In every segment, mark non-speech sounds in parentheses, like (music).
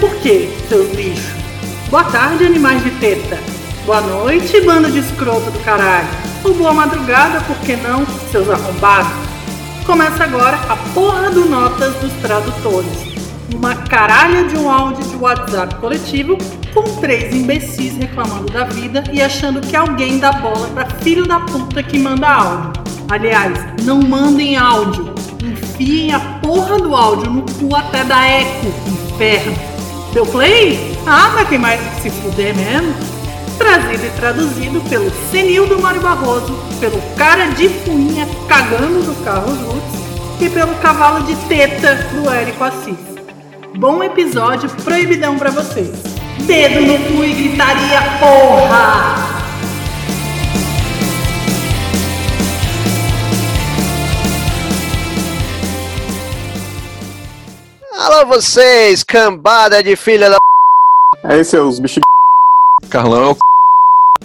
por quê, seus lixos? Boa tarde, animais de teta. Boa noite, bando de escroto do caralho. Ou boa madrugada, por que não, seus arrombados? Começa agora a porra do Notas dos Tradutores. Uma caralha de um áudio de WhatsApp coletivo com três imbecis reclamando da vida e achando que alguém dá bola pra filho da puta que manda áudio. Aliás, não mandem áudio. Enfiem a porra do áudio no cu até dar eco, inferno. Deu play? Ah, mas tem mais que se fuder mesmo. Trazido e traduzido pelo Senildo Mário Barroso, pelo cara de fuinha cagando do Carlos Lutz e pelo cavalo de teta do Érico Assis. Bom episódio proibidão pra vocês. Dedo no cu e gritaria, porra! Alô vocês, cambada de filha da... É esse é os bichos (laughs) Carlão é o c...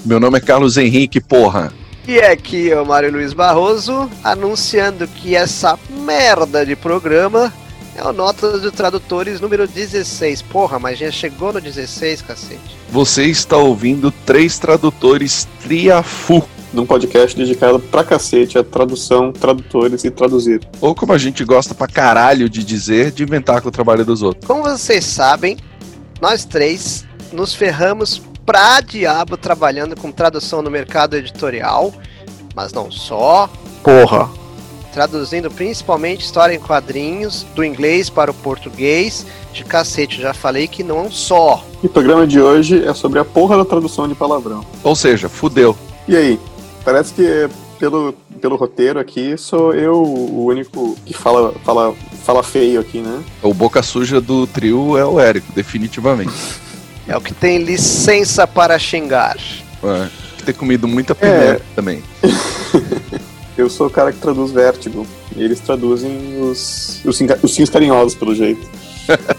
Meu nome é Carlos Henrique, porra. E aqui é o Mário Luiz Barroso, anunciando que essa merda de programa é o Notas de Tradutores número 16. Porra, mas já chegou no 16, cacete. Você está ouvindo três tradutores Triafu. Num podcast dedicado pra cacete a tradução, tradutores e traduzir. Ou como a gente gosta pra caralho de dizer, de inventar com o trabalho dos outros. Como vocês sabem, nós três nos ferramos pra diabo trabalhando com tradução no mercado editorial, mas não só. Porra! Traduzindo principalmente história em quadrinhos, do inglês para o português. De cacete, já falei que não só. E o programa de hoje é sobre a porra da tradução de palavrão. Ou seja, fudeu. E aí? Parece que pelo, pelo roteiro aqui sou eu o único que fala, fala, fala feio aqui, né? O boca suja do trio é o Érico, definitivamente. (laughs) É o que tem licença para xingar. É, ter comido muita pimenta também. (laughs) Eu sou o cara que traduz Vértigo. E eles traduzem os, os, os Sims carinhosos, pelo jeito.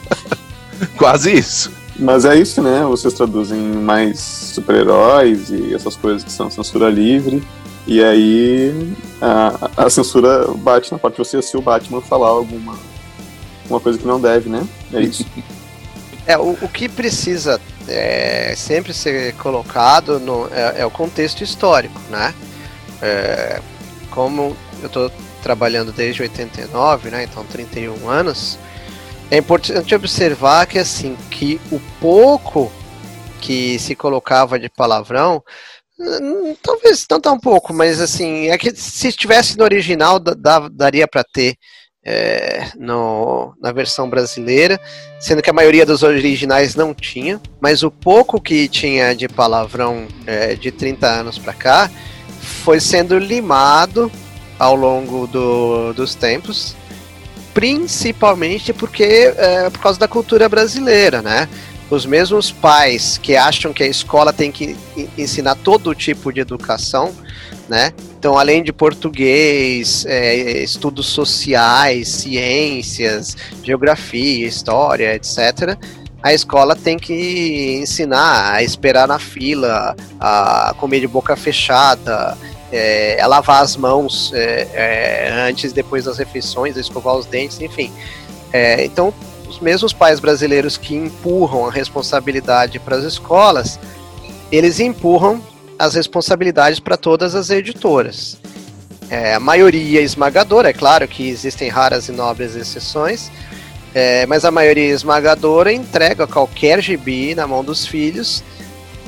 (laughs) Quase isso. Mas é isso, né? Vocês traduzem mais super-heróis e essas coisas que são censura livre. E aí a, a censura bate na parte de você se o Batman falar alguma uma coisa que não deve, né? É isso. (laughs) É, o, o que precisa é, sempre ser colocado no, é, é o contexto histórico, né? É, como eu estou trabalhando desde 89, né? Então 31 anos. É importante observar que assim que o pouco que se colocava de palavrão, hum, talvez não tão pouco, mas assim é que se estivesse no original da- da- daria para ter é, no, na versão brasileira, sendo que a maioria dos originais não tinha, mas o pouco que tinha de palavrão é, de 30 anos para cá foi sendo limado ao longo do- dos tempos, principalmente porque é, por causa da cultura brasileira, né? Os mesmos pais que acham que a escola tem que en- ensinar todo tipo de educação, né? Então, além de português, é, estudos sociais, ciências, geografia, história, etc., a escola tem que ensinar a esperar na fila, a comer de boca fechada, é, a lavar as mãos é, é, antes e depois das refeições, escovar os dentes, enfim. É, então, os mesmos pais brasileiros que empurram a responsabilidade para as escolas, eles empurram as responsabilidades para todas as editoras. É, a maioria esmagadora, é claro que existem raras e nobres exceções, é, mas a maioria esmagadora entrega qualquer gibi na mão dos filhos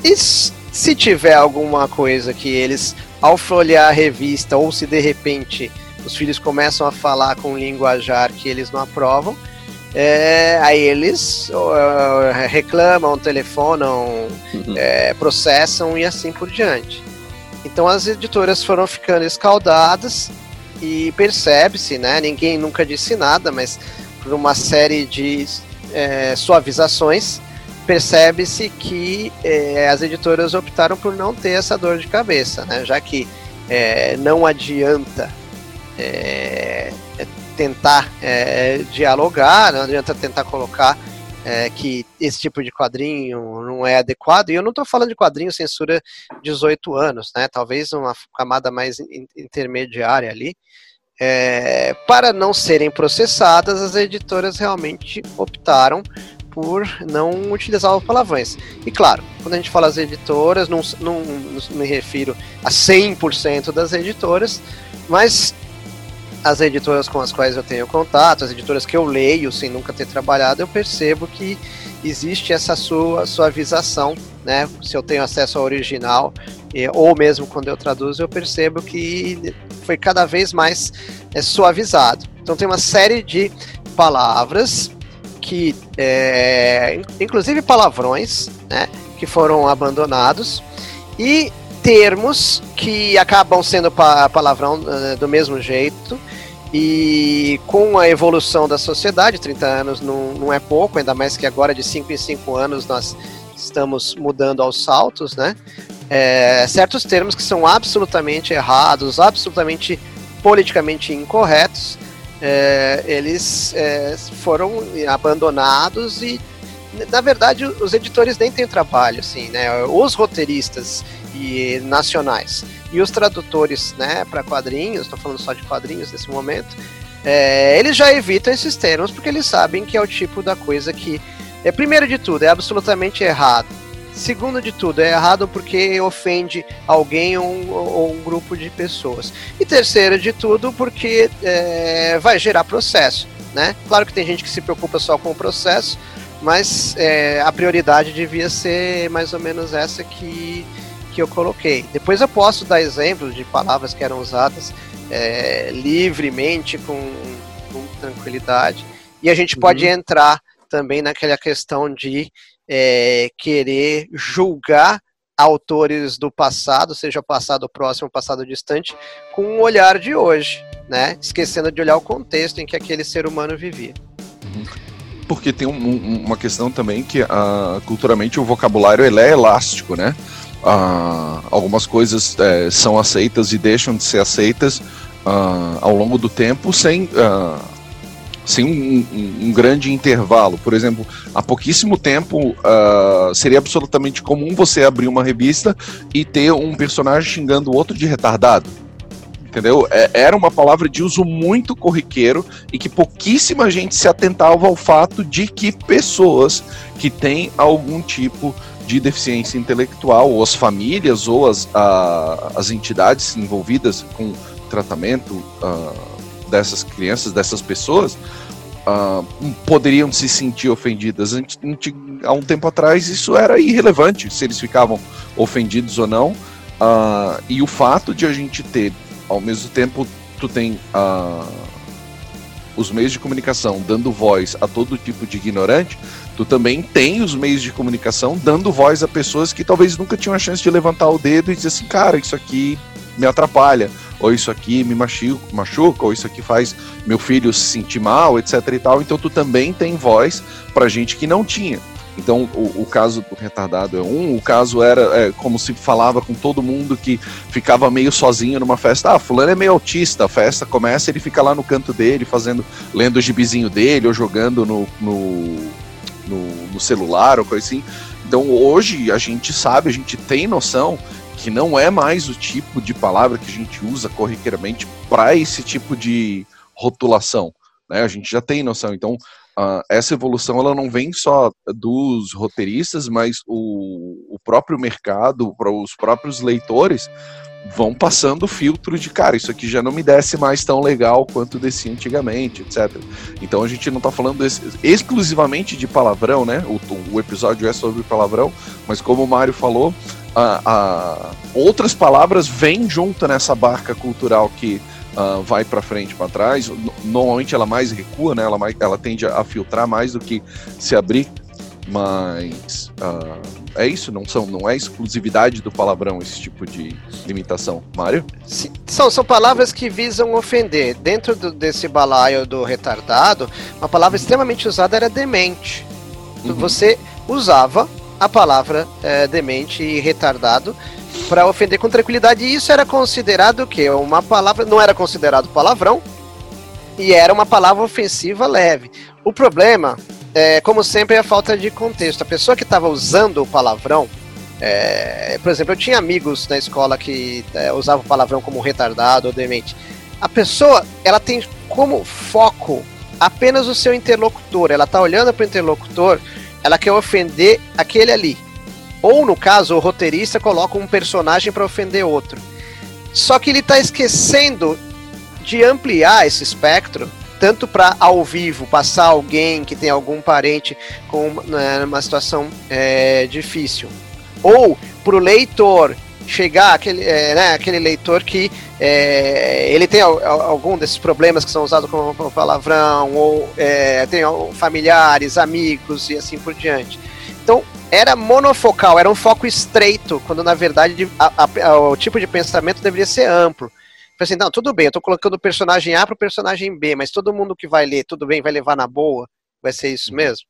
e se tiver alguma coisa que eles, ao folhear a revista, ou se de repente os filhos começam a falar com linguajar que eles não aprovam, é, aí eles ó, reclamam, telefonam, é, processam e assim por diante. Então as editoras foram ficando escaldadas e percebe-se, né? Ninguém nunca disse nada, mas por uma série de é, suavizações, percebe-se que é, as editoras optaram por não ter essa dor de cabeça, né? Já que é, não adianta é, tentar é, dialogar, não adianta tentar colocar é, que esse tipo de quadrinho não é adequado. E eu não estou falando de quadrinho censura 18 anos, né? Talvez uma camada mais in- intermediária ali. É, para não serem processadas, as editoras realmente optaram por não utilizar palavrões. E claro, quando a gente fala as editoras, não, não, não me refiro a 100% das editoras, mas as editoras com as quais eu tenho contato, as editoras que eu leio sem nunca ter trabalhado, eu percebo que existe essa sua suavização, né? Se eu tenho acesso ao original, ou mesmo quando eu traduzo, eu percebo que foi cada vez mais é, suavizado. Então tem uma série de palavras que, é, inclusive palavrões, né? Que foram abandonados e termos que acabam sendo pa palavrão uh, do mesmo jeito. E com a evolução da sociedade, 30 anos não, não é pouco, ainda mais que agora de 5 em 5 anos nós estamos mudando aos saltos, né? É, certos termos que são absolutamente errados, absolutamente politicamente incorretos, é, eles é, foram abandonados e, na verdade, os editores nem têm trabalho, assim, né? Os roteiristas e nacionais. E os tradutores, né, para quadrinhos, estou falando só de quadrinhos nesse momento, é, eles já evitam esses termos porque eles sabem que é o tipo da coisa que, é primeiro de tudo, é absolutamente errado. Segundo de tudo, é errado porque ofende alguém ou um, ou um grupo de pessoas. E terceiro de tudo, porque é, vai gerar processo. Né? Claro que tem gente que se preocupa só com o processo, mas é, a prioridade devia ser mais ou menos essa que que eu coloquei. Depois eu posso dar exemplos de palavras que eram usadas é, livremente, com, com, tranquilidade. E a gente uhum. pode entrar também naquela questão de é, querer julgar autores do passado, seja passado próximo, passado distante, com um olhar de hoje, né? Esquecendo de olhar o contexto em que aquele ser humano vivia. Uhum. Porque tem um, uma questão também que uh, culturalmente o vocabulário ele é elástico, né? uh, algumas coisas é, são aceitas e deixam de ser aceitas uh, ao longo do tempo sem, uh, sem um, um, um, grande intervalo. Por exemplo, há pouquíssimo tempo seria absolutamente comum você abrir uma revista e ter um personagem xingando o outro de retardado entendeu? É, era uma palavra de uso muito corriqueiro e que pouquíssima gente se atentava ao fato de que pessoas que têm algum tipo de deficiência intelectual, ou as famílias, ou as, as entidades envolvidas com tratamento uh, dessas crianças, dessas pessoas, uh, poderiam se sentir ofendidas. Há um tempo atrás isso era irrelevante, se eles ficavam ofendidos ou não. Uh, e o fato de a gente ter, ao mesmo tempo, tu tem os meios de comunicação dando voz a todo tipo de ignorante, tu também tem os meios de comunicação dando voz a pessoas que talvez nunca tinham a chance de levantar o dedo e dizer assim, cara, isso aqui me atrapalha, ou isso aqui me machuca, machuca, ou isso aqui faz meu filho se sentir mal, etc e tal. Então tu também tem voz para gente que não tinha. Então, o, o, caso do retardado é um, o caso era é, como se falava com todo mundo que ficava meio sozinho numa festa. Ah, fulano é meio autista, a festa começa, ele fica lá no canto dele, fazendo, lendo o gibizinho dele, ou jogando no, no, no, no celular, ou coisa assim. Então, hoje a gente sabe, a gente tem noção que não é mais o tipo de palavra que a gente usa corriqueiramente para esse tipo de rotulação. Né? A gente já tem noção. Então, uh, essa evolução ela não vem só dos roteiristas, mas o, o próprio mercado, os próprios leitores, vão passando o filtro de, cara, isso aqui já não me desce mais tão legal quanto descia antigamente, etc. Então a gente não está falando exclusivamente de palavrão, né? O, o, episódio é sobre palavrão, mas como o Mário falou, a, a, outras palavras vêm junto nessa barca cultural que uh, vai para frente, para trás. Normalmente ela mais recua, né? Ela, mais, ela tende a filtrar mais do que se abrir. Mas uh, é isso, não, são, não é exclusividade do palavrão esse tipo de limitação. Mário? São, são palavras que visam ofender. Dentro do, desse balaio do retardado, uma palavra extremamente usada era demente. Uhum. Você usava a palavra é, demente e retardado para ofender com tranquilidade. E isso era considerado o quê? Uma palavra. Não era considerado palavrão. E era uma palavra ofensiva leve. O problema, é, como sempre, é a falta de contexto. A pessoa que estava usando o palavrão. É, por exemplo, eu tinha amigos na escola que é, usavam o palavrão como retardado ou demente. A pessoa, ela tem como foco apenas o seu interlocutor. Ela tá olhando para o interlocutor, ela quer ofender aquele ali. Ou no caso, o roteirista coloca um personagem para ofender outro. Só que ele está esquecendo de ampliar esse espectro, tanto para ao vivo passar alguém que tem algum parente com né, uma situação é, difícil, ou para o leitor chegar aquele, é, né, aquele leitor que é, ele tem algum desses problemas que são usados como palavrão, ou é, tem familiares, amigos e assim por diante. Então, era monofocal, era um foco estreito, quando na verdade a, a, o tipo de pensamento deveria ser amplo. Falei assim, não, tudo bem, eu tô colocando o personagem A para o personagem B, mas todo mundo que vai ler, tudo bem, vai levar na boa? Vai ser isso mesmo?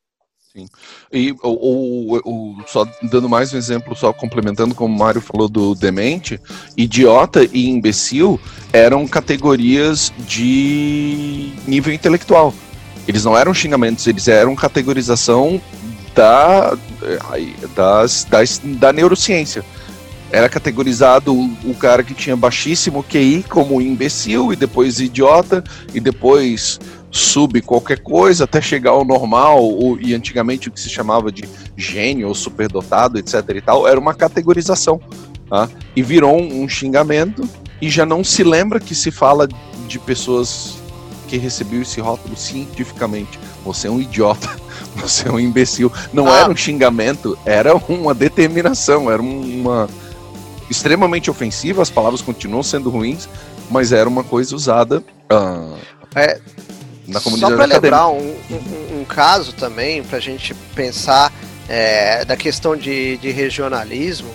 Sim. E o, o, o, só dando mais um exemplo, só complementando como o Mário falou do demente, idiota e imbecil eram categorias de nível intelectual. Eles não eram xingamentos, eles eram categorização da, das, das, da neurociência era categorizado o, cara que tinha baixíssimo QI como imbecil, e depois idiota, e depois sub qualquer coisa, até chegar ao normal, ou, e antigamente o que se chamava de gênio ou superdotado, etc e tal, era uma categorização. Tá? E virou um, um xingamento, e já não se lembra que se fala de pessoas que recebiam esse rótulo cientificamente. Você é um idiota, (laughs) você é um imbecil. Não ah. era um xingamento, era uma determinação, era uma extremamente ofensiva, as palavras continuam sendo ruins, mas era uma coisa usada uh, é, na comunidade Só para lembrar um, um, um, caso também, para a gente pensar é, da questão de, de regionalismo,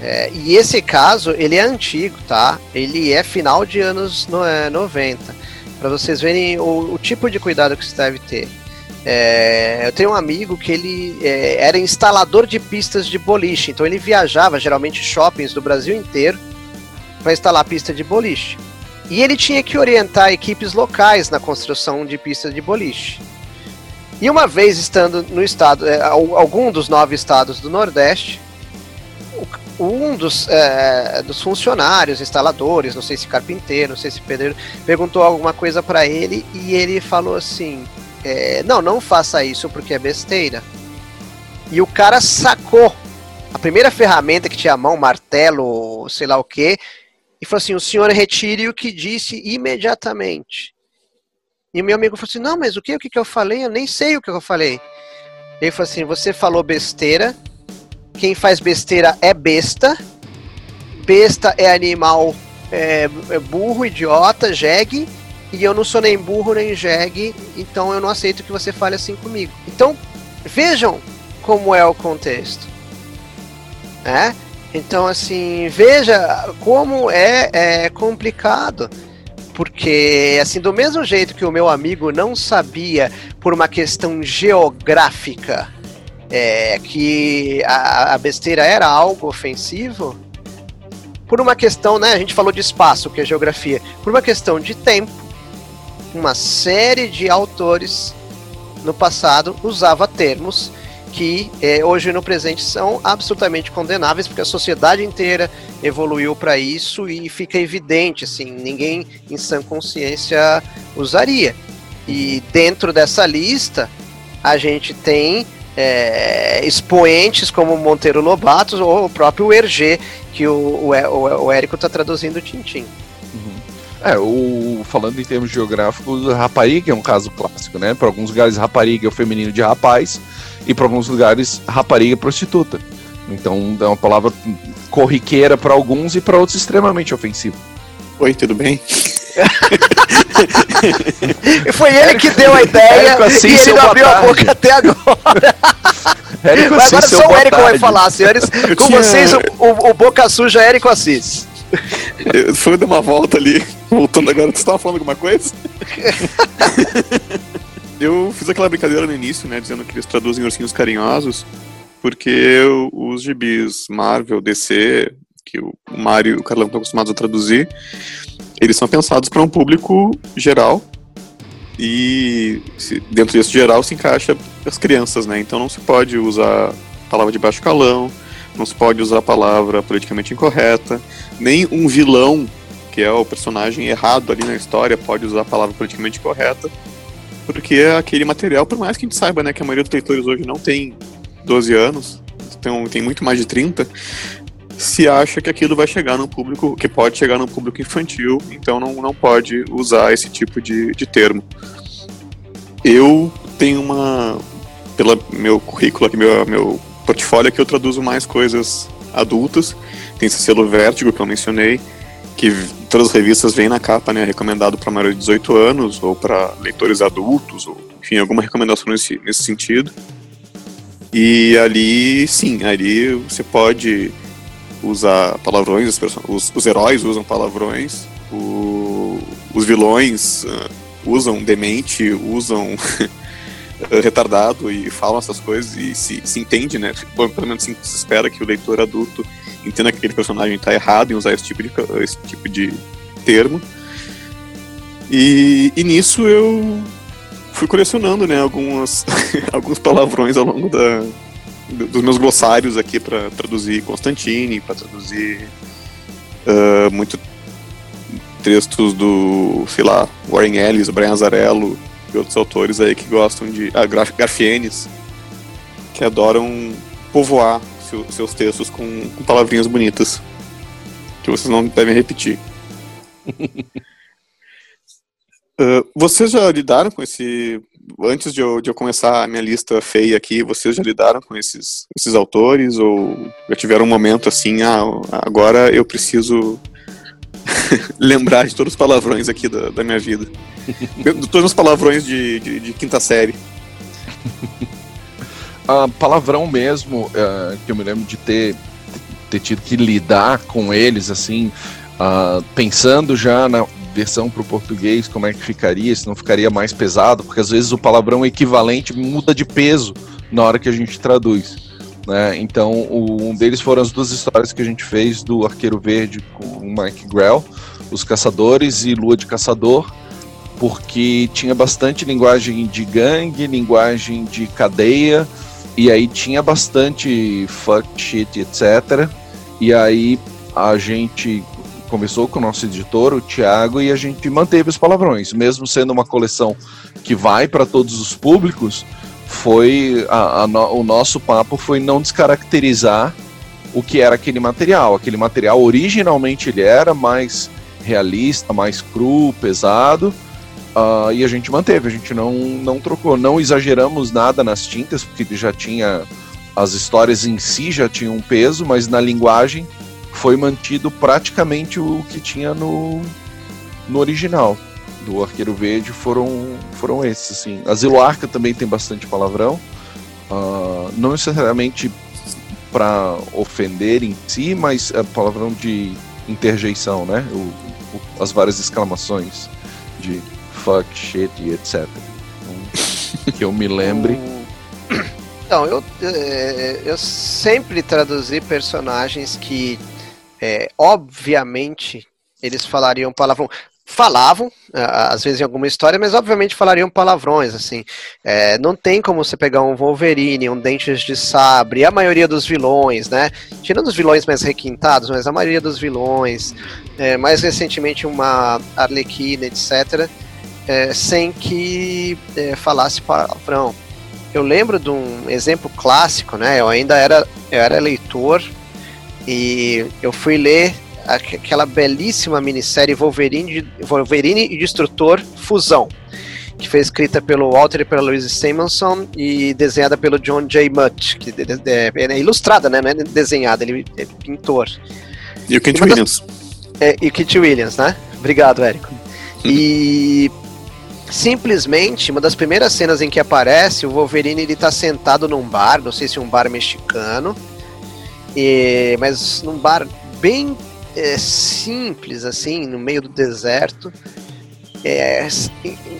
é, e esse caso, ele é antigo, tá? Ele é final de anos no, é, 90. Para vocês verem o, o, tipo de cuidado que você deve ter. É, eu tenho um amigo que ele é, era instalador de pistas de boliche, então ele viajava geralmente shoppings do Brasil inteiro para instalar pista de boliche. E ele tinha que orientar equipes locais na construção de pistas de boliche. E uma vez estando no estado, é, algum dos nove estados do Nordeste, um dos, é, dos funcionários, instaladores, não sei se carpinteiro, não sei se pedreiro, perguntou alguma coisa para ele e ele falou assim: é, não, não faça isso porque é besteira. E o cara sacou a primeira ferramenta que tinha a mão, martelo, sei lá o que, e falou assim: o senhor retire o que disse imediatamente. E meu amigo falou assim: não, mas o que, o que, eu falei? Eu nem sei o que eu falei. Ele falou assim: você falou besteira. Quem faz besteira é besta. Besta é animal é, é burro, idiota, jegue e eu não sou nem burro nem jegue, então eu não aceito que você fale assim comigo. Então, vejam como é o contexto. Né? Então, assim, veja como é, é complicado. Porque, assim, do mesmo jeito que o meu amigo não sabia, por uma questão geográfica, é, que a, a besteira era algo ofensivo, por uma questão, né? A gente falou de espaço, que é geografia, por uma questão de tempo, uma série de autores no passado usava termos que eh, hoje no presente são absolutamente condenáveis porque a sociedade inteira evoluiu para isso e fica evidente assim ninguém em sã consciência usaria e dentro dessa lista a gente tem é, expoentes como Monteiro Lobato ou o próprio Hergé que o, o, o, o Érico está traduzindo Tintim. É, o, falando em termos geográficos, rapariga é um caso clássico, né? Para alguns lugares, rapariga é o feminino de rapaz, e para alguns lugares, rapariga é prostituta. Então é uma palavra corriqueira para alguns e para outros extremamente ofensiva. Oi, tudo bem? (laughs) Foi ele que deu a ideia assim, e ele não abriu a boca até agora. (laughs) Érico Mas agora só o Érico tarde. vai falar, senhores. Eu Com tinha... vocês, o, o, o Boca Suja é Érico Assis. Foi dar uma volta ali, voltando agora. Você estava falando alguma coisa? (laughs) eu fiz aquela brincadeira no início, né? Dizendo que eles traduzem ursinhos carinhosos, porque os gibis Marvel, DC, que o Mario e o Carlão estão acostumados a traduzir, eles são pensados para um público geral. E dentro desse geral se encaixa as crianças, né? Então não se pode usar palavra de baixo calão, não se pode usar a palavra politicamente incorreta, nem um vilão, que é o personagem errado ali na história, pode usar a palavra politicamente correta. Porque aquele material, por mais que a gente saiba né, que a maioria dos leitores hoje não tem 12 anos, então tem muito mais de 30, se acha que aquilo vai chegar no público, que pode chegar no público infantil, então não, não pode usar esse tipo de, de termo. Eu tenho uma. Pelo meu currículo aqui, meu, meu portfólio, que eu traduzo mais coisas adultas. Tem esse selo Vértigo que eu mencionei, que todas as revistas vêm na capa, né? Recomendado para maiores de 18 anos, ou para leitores adultos, ou enfim, alguma recomendação nesse, nesse sentido. E ali, sim, ali você pode usar palavrões, os, os heróis usam palavrões, o, os vilões uh, usam demente, usam (laughs) retardado e falam essas coisas e se, se entende, né? Bom, pelo menos se espera que o leitor adulto entenda que aquele personagem está errado em usar esse tipo de, esse tipo de termo. E, e nisso eu fui colecionando, né, algumas, (laughs) alguns palavrões ao longo da, dos meus glossários aqui para traduzir Constantine, para traduzir uh, muito textos do, sei lá, Warren Ellis, Brian Azarello e outros autores aí que gostam de. Ah, Garfienes, que adoram povoar seu, seus textos com, com palavrinhas bonitas. Que vocês não devem repetir. uh, (laughs) vocês já lidaram com esse antes de eu, de eu começar a minha lista feia aqui, vocês já lidaram com esses, esses autores ou já tiveram um momento assim, ah, agora eu preciso (laughs) lembrar de todos os palavrões aqui da, da minha vida. (laughs) todos os palavrões de, de, de quinta série. Uh, palavrão mesmo, uh, que eu me lembro de ter, ter tido que lidar com eles, assim, uh, pensando já na, versão para o português, como é que ficaria, se não ficaria mais pesado, porque às vezes o palavrão equivalente muda de peso na hora que a gente traduz. Né? Então, o, um deles foram as duas histórias que a gente fez do Arqueiro Verde com o Mike Grell, Os Caçadores e Lua de Caçador, porque tinha bastante linguagem de gangue, linguagem de cadeia, e aí tinha bastante fuck shit, etc. E aí a gente conversou com o nosso editor, o Thiago, e a gente manteve os palavrões, mesmo sendo uma coleção que vai para todos os públicos. Foi a, a o nosso papo foi não descaracterizar o que era aquele material. Aquele material originalmente ele era mais realista, mais cru, pesado, uh, e a gente manteve. A gente não não trocou, não exageramos nada nas tintas porque já tinha as histórias em si já tinham um peso, mas na linguagem foi mantido praticamente o que tinha no, no original do Arqueiro Verde foram, foram esses, assim. Asilo Arca também tem bastante palavrão, uh, não necessariamente para ofender em si, mas é palavrão de interjeição, né? O, o, as várias exclamações de fuck, shit e etc. Então, que eu me lembre. Então, eu, é, eu sempre traduzi personagens que é, obviamente, eles falariam palavrão. Falavam, às vezes em alguma história, mas obviamente falariam palavrões, assim. É, não tem como você pegar um Wolverine, um Dentes de Sabre, a maioria dos vilões, né? Tirando os vilões mais requintados, mas a maioria dos vilões, é, mais recentemente uma Arlequina, etc., é, sem que é, falasse palavrão. Eu lembro de um exemplo clássico, né? Eu ainda era, eu era leitor e eu fui ler aquela belíssima minissérie Wolverine, Wolverine e Destrutor Fusão, que foi escrita pelo Walter e pela Louise Simonson e desenhada pelo John J. Mutt, que é, é ilustrada, né? Não é desenhada, ele é pintor. E o Kent Williams. É, e o Kent Williams, né? Obrigado, Érico. E simplesmente uma das primeiras cenas em que aparece o Wolverine ele tá sentado num bar, não sei se um bar mexicano, e, mas num bar bem é, simples, assim, no meio do deserto, é,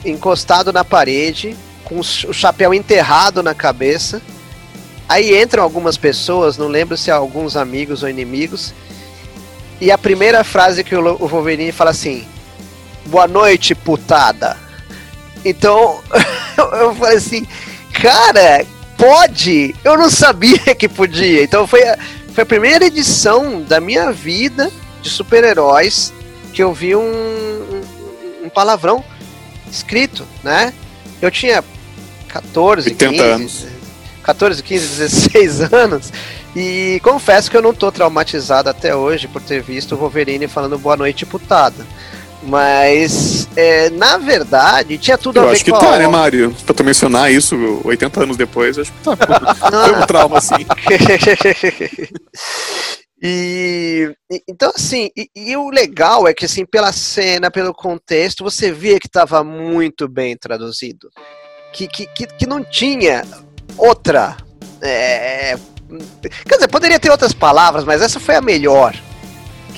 encostado na parede, com o chapéu enterrado na cabeça. Aí entram algumas pessoas, não lembro se é alguns amigos ou inimigos. E a primeira frase que o Wolverine fala assim: Boa noite, putada. Então (laughs) eu falei assim, cara, pode? Eu não sabia que podia. Então foi a, foi a primeira edição da minha vida de super-heróis que eu vi um, um, um, palavrão escrito, né? Eu tinha 14, 80 15, anos. 14, 15, 16 anos. E confesso que eu não tô traumatizado até hoje por ter visto o Wolverine falando boa noite, putada. Mas, é, na verdade, tinha tudo a Eu ver acho que com a tá, né. Mário? Pra tu mencionar isso 80 anos depois, eu acho que tá. (laughs) Foi um trauma, assim. (laughs) e, então assim, e, e o legal é que assim, pela cena, pelo contexto, você via que estava muito bem traduzido, que, que, que, que não tinha outra, é, quer dizer, poderia ter outras palavras, mas essa foi a melhor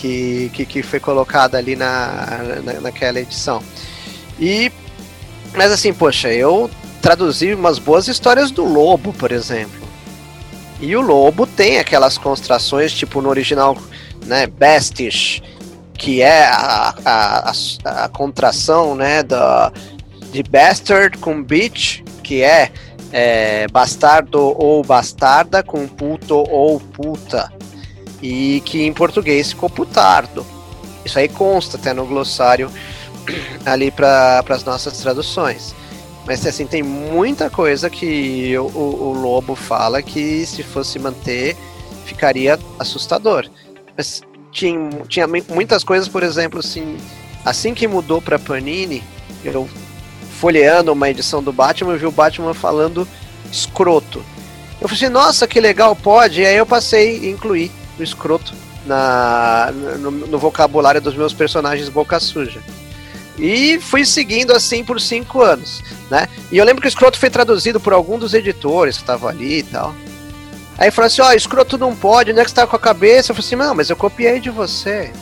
que, que, que foi colocada ali na, na, naquela edição. E, mas assim, poxa, eu traduzi umas boas histórias do Lobo, por exemplo. E o lobo tem aquelas construções, tipo no original, né, Bestish, que é a, a, a, a contração, né, da, de bastard com bitch, que é, é bastardo ou bastarda com puto ou puta. E que em português ficou putardo. Isso aí consta até no glossário ali para as nossas traduções. Mas assim, tem muita coisa que o, o, o Lobo fala que se fosse manter ficaria assustador. Mas tinha, tinha mu- muitas coisas, por exemplo, assim, assim que mudou para Panini, eu folheando uma edição do Batman, eu vi o Batman falando escroto. Eu falei assim, nossa, que legal, pode. E aí eu passei a incluir escroto na, no, no vocabulário dos meus personagens boca suja. E fui seguindo assim por cinco anos, né? E eu lembro que o escroto foi traduzido por algum dos editores que estavam ali e tal. Aí falou assim, ó, escroto não pode, onde é que você tá com a cabeça? Eu falei assim, não, mas eu copiei de você.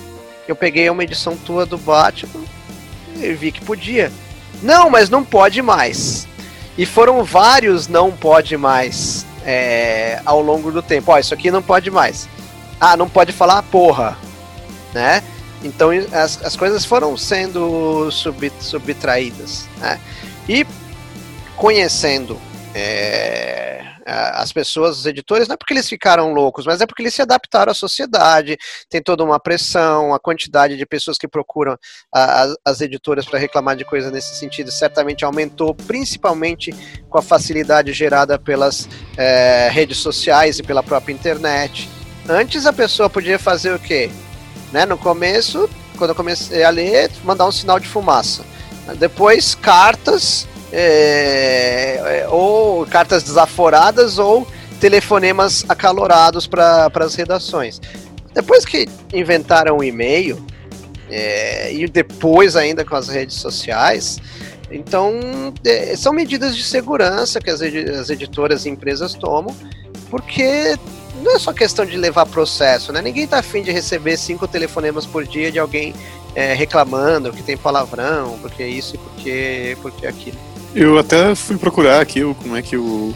Eu peguei uma edição tua do Batman e vi que podia. Não, mas não pode mais. E foram vários não pode mais é, ao longo do tempo. Ó, isso aqui não pode mais. Ah, não pode falar porra, né? Então as, as coisas foram sendo sub, subtraídas. Né? E conhecendo é, a- as pessoas, os editores, não é porque eles ficaram loucos, mas é porque eles se adaptaram à sociedade, tem toda uma pressão, a quantidade de pessoas que procuram a- as, as editoras para reclamar de coisa nesse sentido certamente aumentou, principalmente com a facilidade gerada pelas é, redes sociais e pela própria internet. Antes a pessoa podia fazer o quê? Né? No começo, quando eu comecei a ler, mandar um sinal de fumaça. Depois, cartas, é, é, ou cartas desaforadas, ou telefonemas acalorados para as redações. Depois que inventaram o e-mail, é, e depois ainda com as redes sociais, então é, são medidas de segurança que as, edi- as editoras e empresas tomam, porque não é só questão de levar processo, né? Ninguém tá afim de receber cinco telefonemas por dia de alguém é, reclamando que tem palavrão, porque isso e porque, porque aquilo. Eu até fui procurar aqui o- como é que o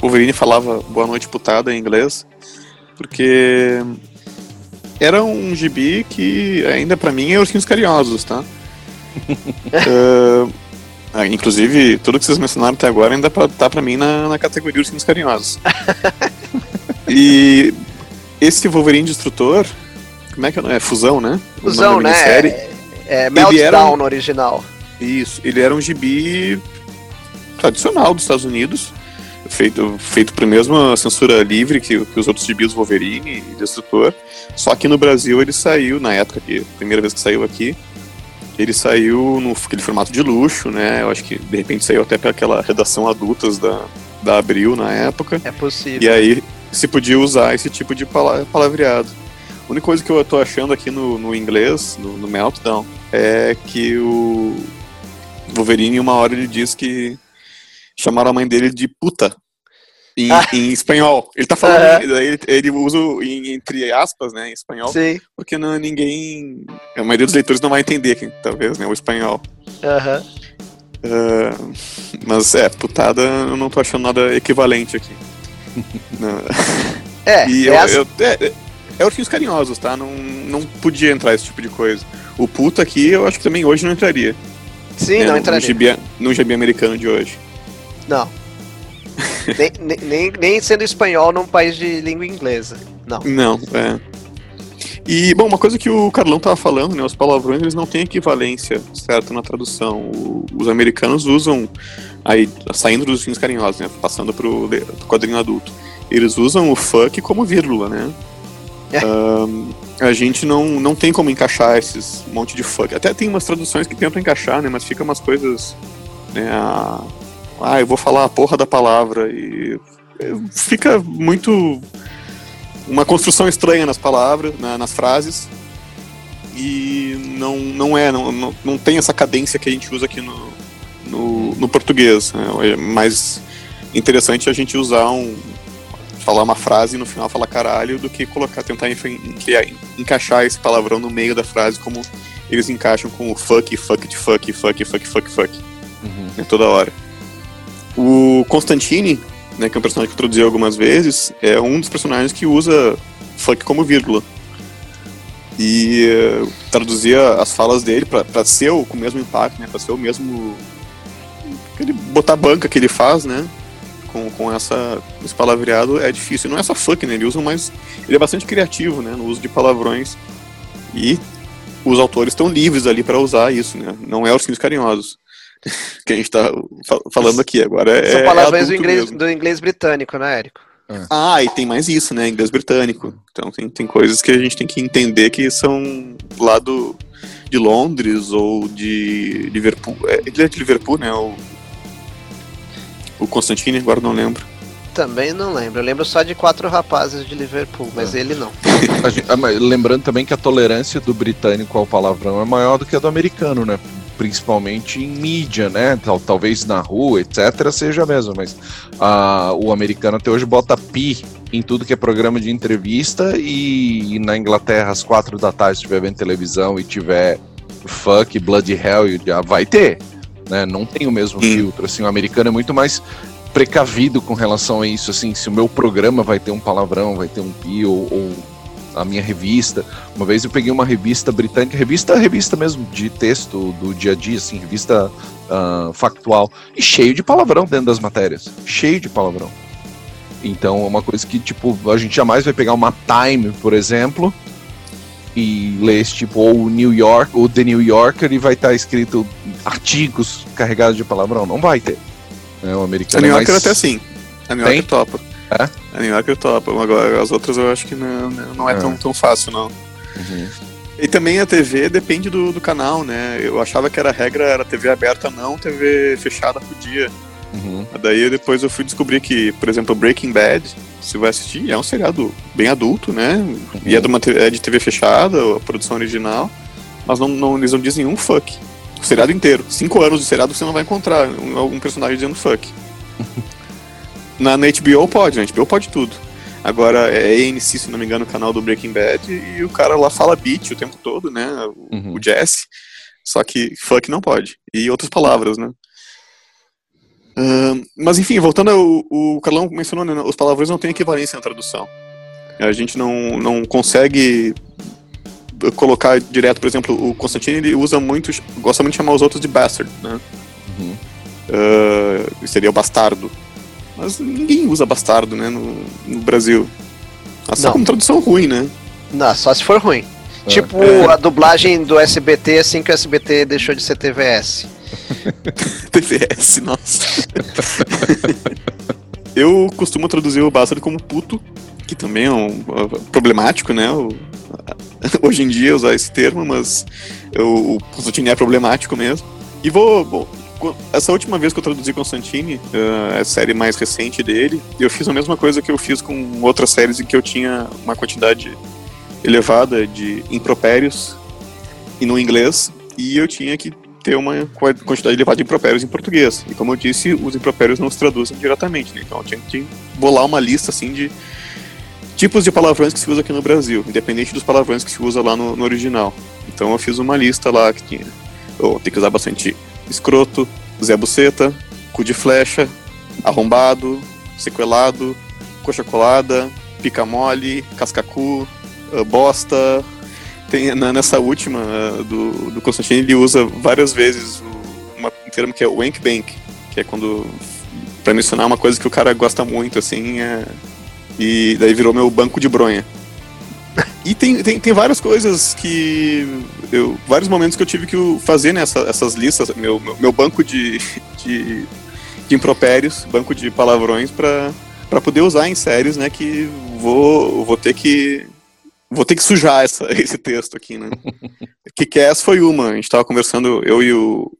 Wolverine falava boa noite putada em inglês, porque era um gibi que ainda pra mim é Ursinhos Carinhosos, tá? (laughs) Ah, inclusive, tudo que vocês mencionaram até agora ainda tá pra mim na, na categoria Ursinhos Carinhosos. (laughs) e esse Wolverine Destrutor, como é que é? É Fusão, né? Fusão, né? É, é Ele Meltdown era um- no original. Isso, ele era um gibi tradicional dos Estados Unidos, feito, feito por mesma censura livre que, que os outros gibis Wolverine e Destrutor. Só que no Brasil ele saiu, na época que a primeira vez que saiu aqui, ele saiu no aquele formato de luxo, né? Eu acho que de repente saiu até pelaquela redação adultas da, da Abril na época. É possível. E aí se podia usar esse tipo de pala- palavreado. A única coisa que eu tô achando aqui no, no inglês, no, no Meltdown, é que o Wolverine, uma hora ele diz que chamaram a mãe dele de puta. Em, Ah. em espanhol. Ele tá falando, daí ele, ele usa em, entre aspas, né, em espanhol, Sim. porque não, ninguém. A maioria dos leitores não vai entender, talvez, né, o espanhol. Aham. Ah, mas é, putada eu não tô achando nada equivalente aqui. (laughs) É, E é eu, as- eu, é, é ursinhos carinhosos, tá? Não, não podia entrar esse tipo de coisa. O puta aqui, eu acho que também hoje não entraria. sim, né, não entraria. No gibi, no gibi americano de hoje. Não. (laughs) nem- nem, nem sendo espanhol num país de língua inglesa. Não. Não, é. E, bom, uma coisa que o Carlão tava falando, né? Os palavrões, eles não têm equivalência, certo, na tradução. O, os americanos usam, aí, saindo dos fins carinhosos, né? Passando pro, pro quadrinho adulto. Eles usam o fuck como vírgula, né? É. Um, a gente não, não tem como encaixar esses monte de fuck. Até tem umas traduções que tentam encaixar, né? Mas fica umas coisas, né? a- ah, eu vou falar a porra da palavra e é, fica muito uma construção estranha nas palavras, na- nas frases e não, não é, não, não, não tem essa cadência que a gente usa aqui no, no, no português. né? É mais interessante a gente usar um falar uma frase e no final falar caralho do que colocar tentar encaixar esse palavrão no meio da frase como eles encaixam com o fuck, fuck de fuck, fuck, fuck, fuck, fuck né, toda hora. O Constantine, né, que é um personagem que eu introduzi algumas vezes, é um dos personagens que usa fuck como vírgula. E eh, traduzia as falas dele pra ser o, com o mesmo impacto, né, pra ser o mesmo. Aquele botar banca que ele faz, né? Com, com essa, esse palavreado é difícil. Não é só fuck, né? Ele usa mais. Ele é bastante criativo, né? No uso de palavrões. E os autores estão livres ali pra usar isso, né? Não é os fins carinhosos (laughs) que a gente tá fa- falando aqui agora. É, São é palavras do inglês, mesmo. do inglês britânico, né, Érico? Ah, e tem mais isso, né? Inglês britânico. Então tem, tem coisas que a gente tem que entender que são lá do, de Londres ou de Liverpool. É, ele é de Liverpool, né? O, o Constantine, agora não lembro. Também não lembro. Eu lembro só de quatro rapazes de Liverpool, mas ele não. Gente- ah, mas lembrando também que a tolerância do britânico ao palavrão é maior do que a do americano, né? Principalmente em mídia, né? Tal, talvez na rua, etc., seja mesmo, mas ah, o americano até hoje bota pi em tudo que é programa de entrevista e, e na Inglaterra, às quatro da tarde, se estiver vendo televisão e tiver fuck, bloody hell, e o diabo, vai ter, né? Não tem o mesmo Sim. filtro, assim, o americano é muito mais precavido com relação a isso, assim, se o meu programa vai ter um palavrão, vai ter um pi ou, ou a minha revista. Uma vez eu peguei uma revista britânica, revista, revista mesmo de texto do dia a dia, assim, revista ah, factual, e cheio de palavrão dentro das matérias, cheio de palavrão. Então é uma coisa que, tipo, a gente jamais vai pegar uma Time, por exemplo, e ler esse tipo, ou New York, ou The New Yorker, e vai estar escrito artigos carregados de palavrão. Não vai ter. É, o A americano New é Yorker mais... até sim. A New? Yorker topa. É? A New Yorker topa. Agora as outras eu acho que não, não é, É. Tão, tão fácil, não. Uhum. E também a TV depende do, do canal, né? Eu achava que era a regra era TV aberta não, TV fechada podia. Uhum. Daí depois eu fui descobrir que, por exemplo, Breaking Bad, você vai assistir, é um seriado bem adulto, né? E é de, uma, é de TV fechada, a produção original, mas não, não, eles não dizem um fuck. O seriado inteiro. Cinco anos de seriado você não vai encontrar um, algum personagem dizendo fuck. (laughs) na, na HBO pode, na HBO pode tudo. Agora é ANC, se não me engano, o canal do Breaking Bad, e o cara lá fala beat o tempo todo, né? O, Uhum. o Jesse. Só que fuck não pode. E outras palavras, né? Ahn, mas enfim, voltando ao o Carlão mencionou, né, os palavrões não têm equivalência na tradução. A gente não, não consegue colocar direto, por exemplo, o Constantino ele usa muito, gosta muito de chamar os outros de bastard, né? Uhum. Ah, seria o bastardo. Mas ninguém usa bastardo, né, no, no Brasil. Assim Não. como tradução ruim, né? Não, só se for ruim. É. Tipo É. a dublagem do SBT assim que o SBT deixou de ser TVS. (laughs) TVS, nossa. (laughs) Eu costumo traduzir o bastardo como puto, que também é um uh, problemático, né? O- (laughs) hoje em dia usar esse termo, mas eu, o Constantine é problemático mesmo. E vou. bom, essa última vez que eu traduzi Constantine, uh, a série mais recente dele, eu fiz a mesma coisa que eu fiz com outras séries em que eu tinha uma quantidade elevada de impropérios e no inglês, e eu tinha que ter uma qua- quantidade elevada de impropérios em português. E como eu disse, os impropérios não se traduzem diretamente, né? Então eu tinha que bolar uma lista assim de tipos de palavrões que se usa aqui no Brasil, independente dos palavrões que se usa lá no, no original. Então eu fiz uma lista lá que tinha. Oh, tem que usar bastante escroto, Zé Buceta, cu de flecha, arrombado, sequelado, coxa colada, pica mole, cascacu, ah, bosta, tem na- nessa última uh, do, do Constantine ele usa várias vezes um termo que é wank bank, que é quando para mencionar uma coisa que o cara gosta muito assim, é, e daí virou meu banco de bronha. E tem, tem, tem várias coisas que. Eu, vários momentos que eu tive que fazer nessas essas listas, meu, meu, meu banco de, de, de impropérios, banco de palavrões, para poder usar em séries, né? Que vou, vou ter que. Vou ter que sujar essa, (laughs) esse texto aqui, né? (laughs) que que essa foi uma. A gente tava conversando, eu e o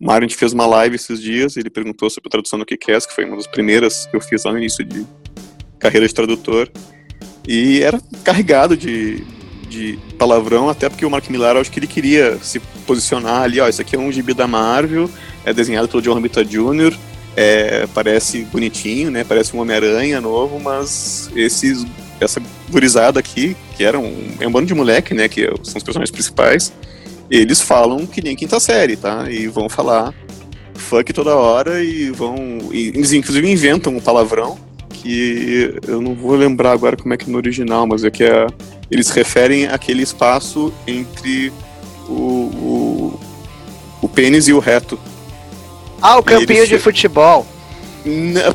Mário, a gente fez uma live esses dias, ele perguntou sobre a tradução do que que foi uma das primeiras que eu fiz lá no início de carreira de tradutor. E era carregado de, de palavrão, até porque o Mark Millar, acho que ele queria se posicionar ali, ó, isso aqui é um gibi da Marvel, é desenhado pelo John Romita Jr., é, parece bonitinho, né, parece um Homem-Aranha novo, mas esses, essa gurizada aqui, que era um, é um bando de moleque, né, que são os personagens principais, eles falam que nem quinta série, tá, e vão falar fuck toda hora e vão, e, inclusive inventam um palavrão, que eu não vou lembrar agora como é que é no original, mas é que é, eles referem aquele espaço entre o, o, o pênis e o reto. Ah, o campinho de futebol.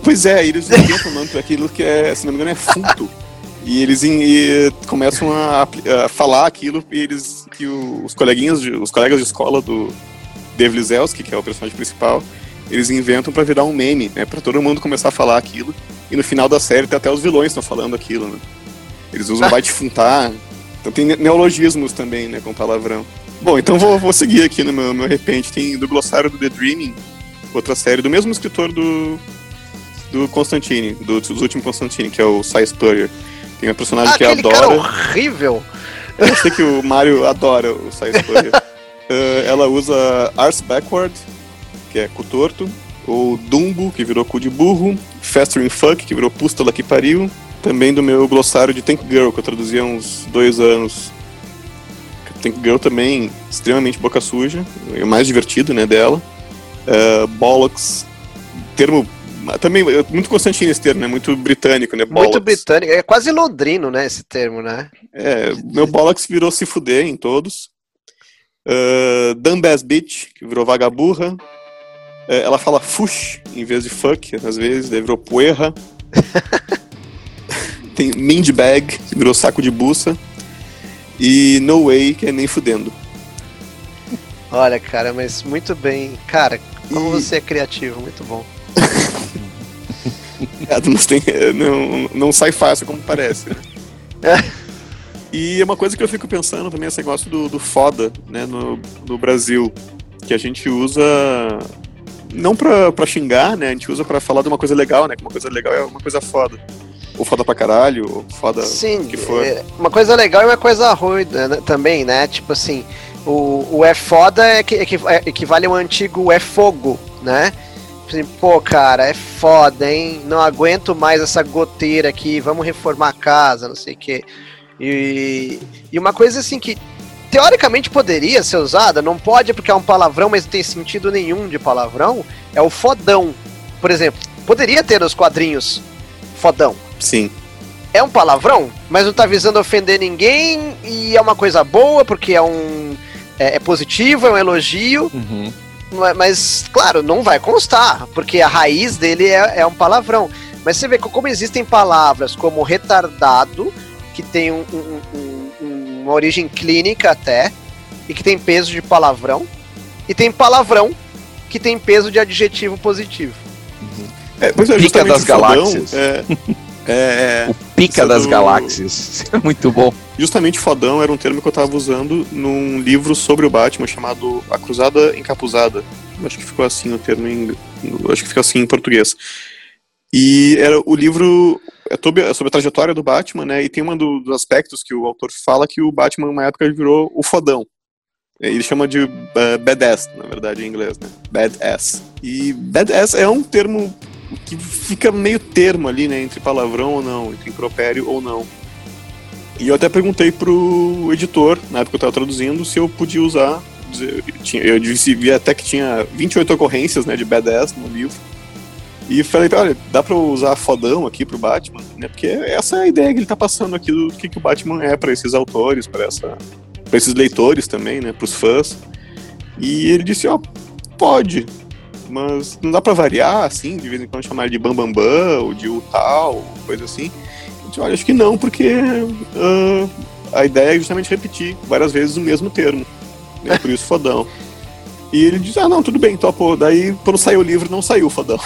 pois é, eles inventam o nome para aquilo que é, se não me engano, é funto. e eles e começam a, a, falar aquilo e eles que os coleguinhas, de, os colegas de escola do Dave Lizelski, que é o personagem principal, eles inventam para virar um meme, né, para todo mundo começar a falar aquilo. E no final da série até os vilões estão falando aquilo, né? Eles usam (laughs) vai defuntar. Então tem neologismos também, né, com palavrão. Bom, então vou, vou seguir aqui no meu, meu repente. Tem do glossário do The Dreaming, outra série do mesmo escritor do do Constantine, do, dos últimos Constantine, que é o Cy Spurrier. Tem uma personagem ah, que adora. Cara horrível! Eu sei que o Mario adora o Cy Spurrier. uh, (laughs) ela usa Arse Backward, que é cu torto, ou Dumbo, que virou cu de burro, Faster in Fuck, que virou Pústula que pariu, também do meu glossário de Tank Girl, que eu traduzi há uns dois anos. Tank Girl também, extremamente boca suja, é o mais divertido, né, dela. Uh, bollocks, termo também muito constante esse termo, né? Muito britânico, né? Bollocks. Muito britânico, é quase londrino, né? Esse termo, né? É, meu bollocks virou se fuder em todos. Uh, Dumbass Bitch, que virou vagaburra. É, ela fala fush em vez de fuck, às vezes, daí virou poerra. (laughs) Tem mindbag, que virou saco de buça. E no way, que é nem fudendo. Olha, cara, mas muito bem. Cara, como e... você é criativo, muito bom. (laughs) é, não, não sai fácil como parece. (laughs) E é uma coisa que eu fico pensando também, esse negócio do, do foda, né, no, no Brasil, que a gente usa não pra, pra xingar, né? A gente usa pra falar de uma coisa legal, né? Que uma coisa legal é uma coisa foda. Ou foda pra caralho, ou foda Sim, que for. É, uma coisa legal e uma coisa ruim né, também, né? Tipo assim, o, o é foda é que, é que é, equivale ao antigo é fogo, né? Tipo assim, pô, cara, é foda, hein? Não aguento mais essa goteira aqui, vamos reformar a casa, não sei o quê. E, e uma coisa assim que teoricamente poderia ser usada, não pode porque é um palavrão, mas não tem sentido nenhum de palavrão, é o fodão. Por exemplo, poderia ter nos quadrinhos fodão. Sim. É um palavrão, mas não tá visando ofender ninguém e é uma coisa boa porque é um. É, é positivo, é um elogio. Uhum. Mas, claro, não vai constar, porque a raiz dele é, é um palavrão. Mas você vê como existem palavras como retardado, que tem um, um, um uma origem clínica até, e que tem peso de palavrão, e tem palavrão que tem peso de adjetivo positivo. Uhum. É, pois é, pica das galáxias. É, é, é, o pica das do... galáxias. É (laughs) muito bom. Justamente fodão era um termo que eu estava usando num livro sobre o Batman chamado A Cruzada Encapuzada. Acho que ficou assim o termo em. Acho que fica assim em português. E era o livro é sobre, é sobre a trajetória do Batman, né? E tem um do, dos aspectos que o autor fala que o Batman, numa época, virou o fodão. Ele chama de uh, badass, na verdade, em inglês, né? Badass. E badass é um termo que fica meio termo ali, né? Entre palavrão ou não, entre impropério ou não. E eu até perguntei pro editor, na época que eu estava traduzindo, se eu podia usar. Eu disse, vi até que tinha 28 ocorrências né, de badass no livro. E falei, olha, dá pra usar fodão aqui pro Batman, né? Porque essa é a ideia que ele tá passando aqui do que, que o Batman é para esses autores, para esses leitores também, né, pros fãs. E ele disse, ó, pode, mas não dá para variar, assim, de vez em quando chamar de Bambambam, Bam, Bam, ou de Utal, coisa assim. Eu disse, olha, acho que não, porque uh, a ideia é justamente repetir várias vezes o mesmo termo. Né? Por isso fodão. (laughs) E ele diz, ah não, tudo bem, topo. Daí, quando saiu o livro, não saiu o fodão.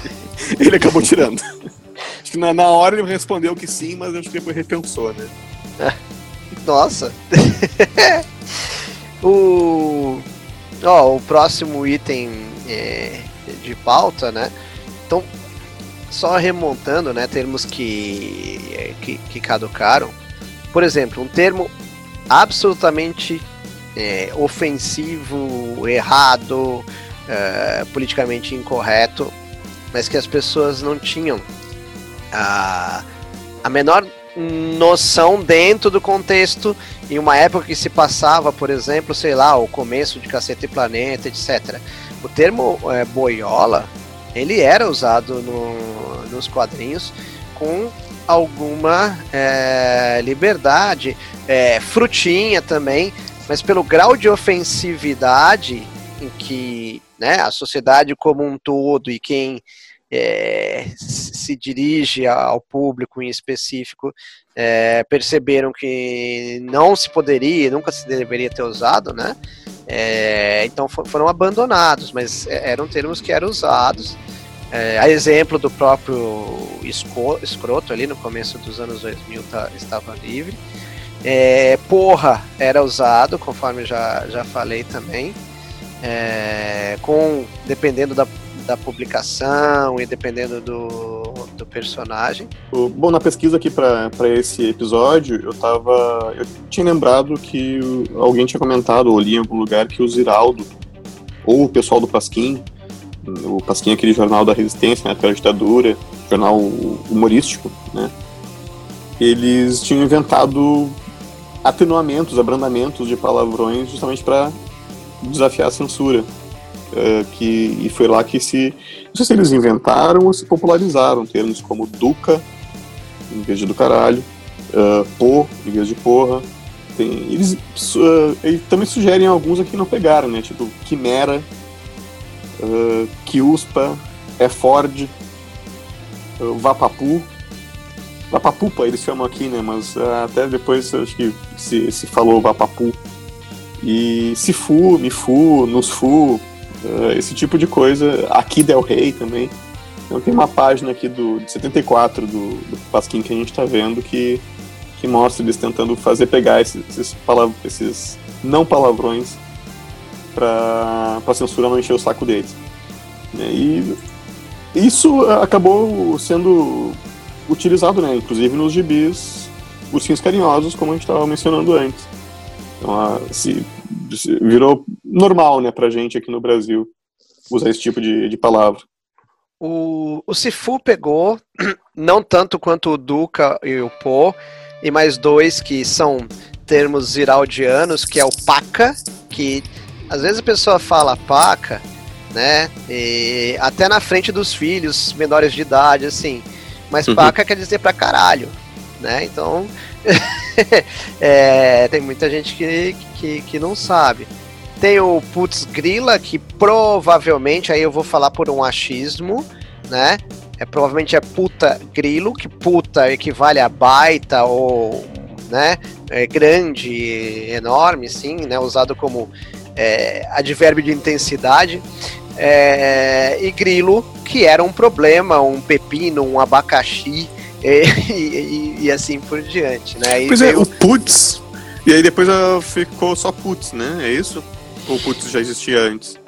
(laughs) ele acabou tirando. (laughs) Acho que na, na hora ele respondeu que sim, mas acho que depois repensou, né? (laughs) Nossa. o, ó, o próximo item é, de pauta, né? Então, só remontando, né? Termos que, que, que caducaram. Por exemplo, um termo absolutamente é, ofensivo, errado, é, politicamente incorreto, mas que as pessoas não tinham a, a menor noção dentro do contexto em uma época que se passava, por exemplo, sei lá, o começo de Cacete e Planeta, etc. O termo é, boiola, ele era usado no, nos quadrinhos com alguma é, liberdade, é, frutinha também, mas pelo grau de ofensividade em que né, a sociedade como um todo e quem é, se dirige ao público em específico é, perceberam que não se poderia, nunca se deveria ter usado, né? É, então foram abandonados, mas é, eram termos que eram usados. É, a exemplo do próprio escroto ali no começo dos anos 2000 tá, estava livre. É, porra era usado, conforme já, já falei também. É, com dependendo da, da publicação e dependendo do, do personagem. Bom, na pesquisa aqui para esse episódio, eu tava. Eu tinha lembrado que alguém tinha comentado, ou li em algum lugar, que o Ziraldo, ou o pessoal do Pasquim, o Pasquim é aquele jornal da resistência, né, pela ditadura, jornal humorístico, né? Eles tinham inventado atenuamentos, abrandamentos de palavrões justamente para desafiar a censura. Uh, que, e foi lá que se. Não sei se eles inventaram ou se popularizaram termos como duca, em vez de do caralho, uh, pô, em vez de porra. Tem, eles, uh, eles também sugerem alguns aqui não pegaram, né? Tipo, quimera, uh, quiuspa, é Ford, uh, Vapapu. Vapapupa eles chamam aqui, né? Mas uh, até depois acho que se, se falou Vapapu. E Sifu, Mifu, Nusfu, uh, esse tipo de coisa. Aqui Del Rey também. Então tem uma página aqui do, de 74 do, do Pasquim que a gente está vendo que, que mostra eles tentando fazer pegar esses, esses, palavr esses não palavrões para censura não encher o saco deles. E isso acabou sendo utilizado, né, inclusive nos gibis ursinhos carinhosos, como a gente estava mencionando antes. Então, se, se virou normal, né, pra gente aqui no Brasil usar esse tipo de, de palavra. O, o Sifu pegou, (clears throat) não tanto quanto o Duca e o Po, e mais dois que são termos ziraldianos, que é o Paca, que às vezes a pessoa fala paca, né, e até na frente dos filhos menores de idade, assim, mas uhum. paca quer dizer pra caralho, né, então (laughs) é, tem muita gente que, que, que não sabe. Tem o Putz Grila, que provavelmente, aí eu vou falar por um achismo, né? É, provavelmente é puta grilo, que puta equivale a baita ou né, é grande, enorme, sim, né, usado como é, advérbio de intensidade. É, e grilo, que era um problema, um pepino, um abacaxi, (laughs) e, e, e, assim por diante, né? E pois é, o putz, e aí depois ficou só putz, né? É isso? Ou o putz já existia antes?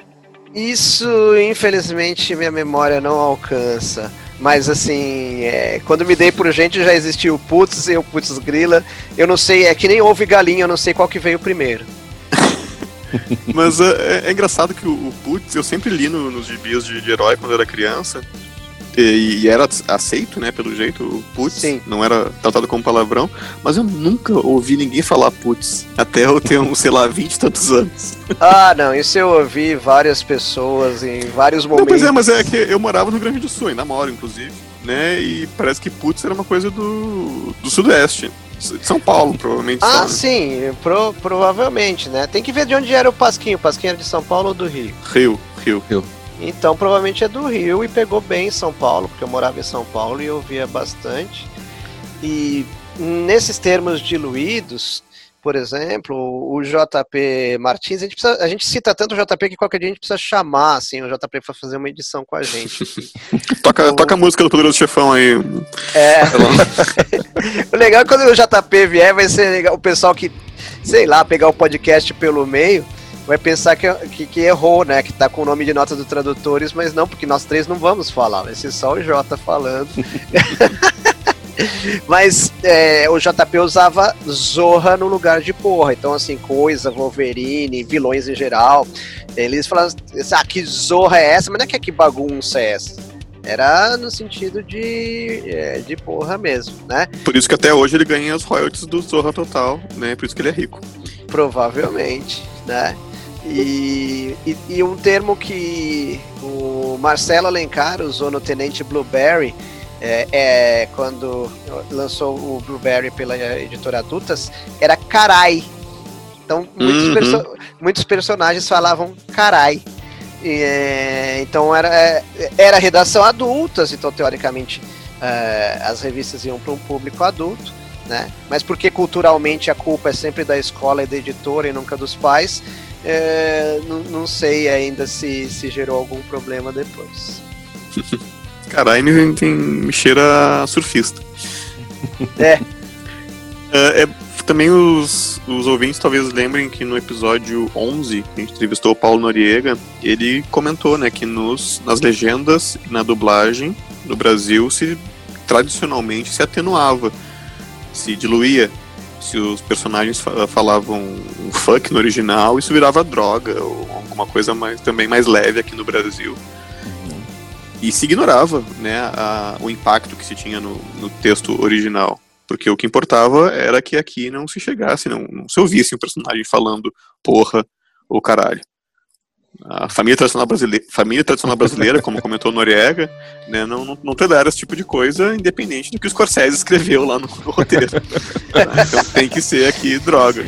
Isso, infelizmente, minha memória não alcança. Mas assim, é, quando me dei por gente já existia o putz e o putz grila. Eu não sei, é que nem houve galinha, eu não sei qual que veio primeiro. (laughs) Mas é, é, engraçado que o, o putz, eu sempre li no, nos gibis de, de herói quando eu era criança. E, e, era aceito, né, pelo jeito, o putz, Sim. não era tratado como palavrão, mas eu nunca ouvi ninguém falar putz, até eu ter uns, sei lá, 20 e tantos anos. (laughs) Ah, não, isso eu ouvi várias pessoas em vários momentos. Não, pois é, mas é que eu morava no Rio Grande do Sul, ainda moro, inclusive, né, e parece que putz era uma coisa do, do Sudeste. De São Paulo, provavelmente. Ah, só, né? sim, pro, provavelmente, né? Tem que ver de onde era o Pasquinho. O Pasquinho era de São Paulo ou do Rio? Rio, Rio. Rio. Então provavelmente é do Rio e pegou bem em São Paulo, porque eu morava em São Paulo e eu via bastante. E nesses termos diluídos, por exemplo, o JP Martins, a gente, precisa, a gente cita tanto o JP que qualquer dia a gente precisa chamar assim, o JP para fazer uma edição com a gente. (laughs) toca, o... toca a música do Poderoso Chefão aí. É. (laughs) o legal é quando o JP vier, vai ser legal, o pessoal que, sei lá, pegar o podcast pelo meio vai pensar que, que, que, errou, né? Que tá com o nome de nota do tradutores, mas não, porque nós três não vamos falar, vai ser só o Jota falando. (laughs) mas é, o JP usava Zorra no lugar de porra, então assim, coisa, Wolverine, vilões em geral. Eles falavam, ah, que zorra é essa? Mas não é que, que bagunça é essa? Era no sentido de, é, de porra mesmo, né? Por isso que até hoje ele ganha as royalties do Zorra Total, né? Por isso que ele é rico. Provavelmente, né? E, e, e, um termo que o Marcelo Alencar usou no Tenente Blueberry é, é, quando lançou o Blueberry pela editora Adultas, era carai. Então, muitos, uhum. perso muitos personagens falavam carai. E, é, então, era, é, era redação adultas, então, teoricamente, é, as revistas iam para um público adulto. Né? Mas porque culturalmente a culpa é sempre da escola e da editora e nunca dos pais, é, não, não, sei ainda se, se gerou algum problema depois. (laughs) Caralho, me, tem, me cheira surfista. É. é, é também os, os ouvintes talvez lembrem que no episódio 11, que a gente entrevistou o Paulo Noriega, ele comentou né, que nos, nas legendas e na dublagem no Brasil se tradicionalmente se atenuava, se diluía se os personagens falavam um fuck no original, isso virava droga ou alguma coisa mais, também mais leve aqui no Brasil. E se ignorava né, a, o impacto que se tinha no, no, texto original. Porque o que importava era que aqui não se chegasse, não, não se ouvisse um personagem falando porra ou caralho a família tradicional brasileira, família tradicional brasileira como comentou Noriega, né, não, não, não tolera esse tipo de coisa, independente do que o Scorsese escreveu lá no, no roteiro. (laughs) então tem que ser aqui droga.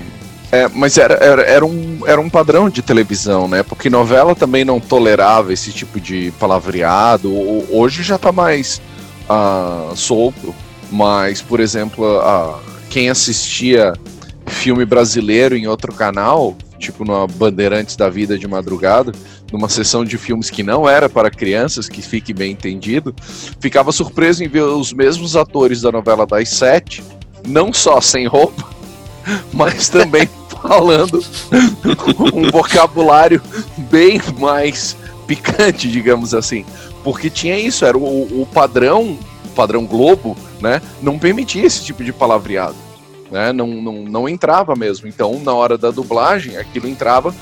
É, mas era, era, era, um, era um padrão de televisão, né? Porque novela também não tolerava esse tipo de palavreado. Hoje já tá mais uh, solto, mas, por exemplo, uh, quem assistia filme brasileiro em outro canal tipo numa Bandeirantes da Vida de madrugada, numa sessão de filmes que não era para crianças, que fique bem entendido, ficava surpreso em ver os mesmos atores da novela das sete, não só sem roupa, mas também falando um vocabulário bem mais picante, digamos assim. Porque tinha isso, era o, o padrão, o padrão Globo, né? Não permitia esse tipo de palavreado né? Não, não, não entrava mesmo. Então, na hora da dublagem, aquilo entrava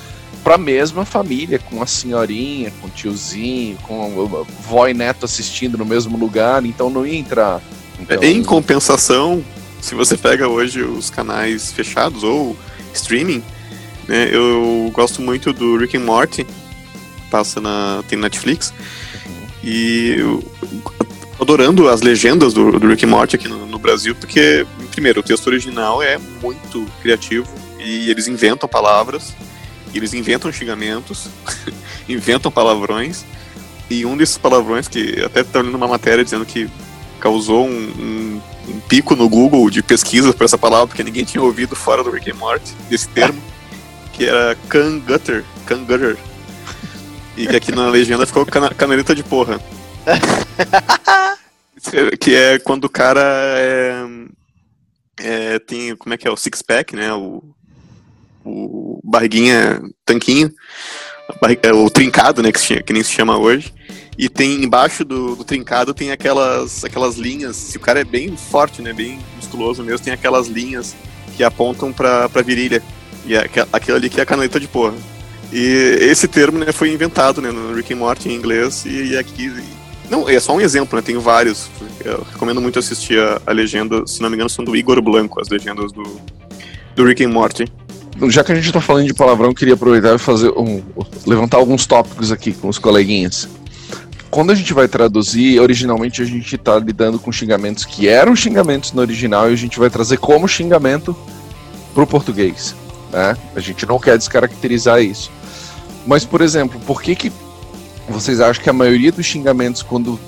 para a mesma família, com a senhorinha, com o tiozinho, com vó e neto assistindo no mesmo lugar, então não ia entrar. Então... Em compensação, se você pega hoje os canais fechados ou streaming, né, eu gosto muito do Rick and Morty, passa na tem Netflix, e eu, adorando as legendas do, do Rick and Morty aqui no, no Brasil, porque primeiro, o texto original é muito criativo e eles inventam palavras, eles inventam xingamentos, (laughs) inventam palavrões. E um desses palavrões que até está lendo uma matéria dizendo que causou um, um, um pico no Google de pesquisa por essa palavra, porque ninguém tinha ouvido fora do Rick and Morty desse termo, que era can gutter, can gutter. E que aqui na legenda ficou cana canelita de porra. (laughs) que é quando o cara é, é, tem, como é que é, o six-pack, né, o, o barriguinha, tanquinho, o trincado, né, que, que, nem se chama hoje, e tem embaixo do, do, trincado tem aquelas, aquelas linhas, se o cara é bem forte, né, bem musculoso mesmo, tem aquelas linhas que apontam pra, pra virilha, e é, aquilo ali que é a caneta de porra. E esse termo né, foi inventado né, no Rick and Morty em inglês, e, e aqui não, é só um exemplo, né? Tenho vários. Eu recomendo muito assistir a, a legenda, se não me engano, são do Igor Blanco, as legendas do, do Rick and Morty. Já que a gente tá falando de palavrão, queria aproveitar e fazer um, levantar alguns tópicos aqui com os coleguinhas. Quando a gente vai traduzir, originalmente a gente tá lidando com xingamentos que eram xingamentos no original e a gente vai trazer como xingamento pro português. Né? A gente não quer descaracterizar isso. Mas, por exemplo, por que, que vocês acham que a maioria dos xingamentos, quando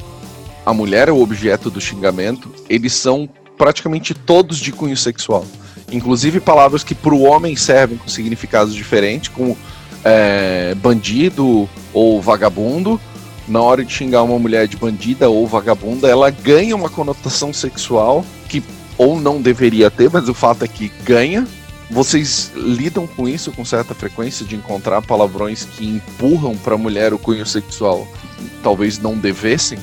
a mulher é o objeto do xingamento, eles são praticamente todos de cunho sexual. Inclusive palavras que para o homem servem com significados diferentes, como é, bandido ou vagabundo. Na hora de xingar uma mulher de bandida ou vagabunda, ela ganha uma conotação sexual que ou não deveria ter, mas o fato é que ganha. Vocês lidam com isso com certa frequência de encontrar palavrões que empurram para a mulher o cunho sexual, talvez não devessem?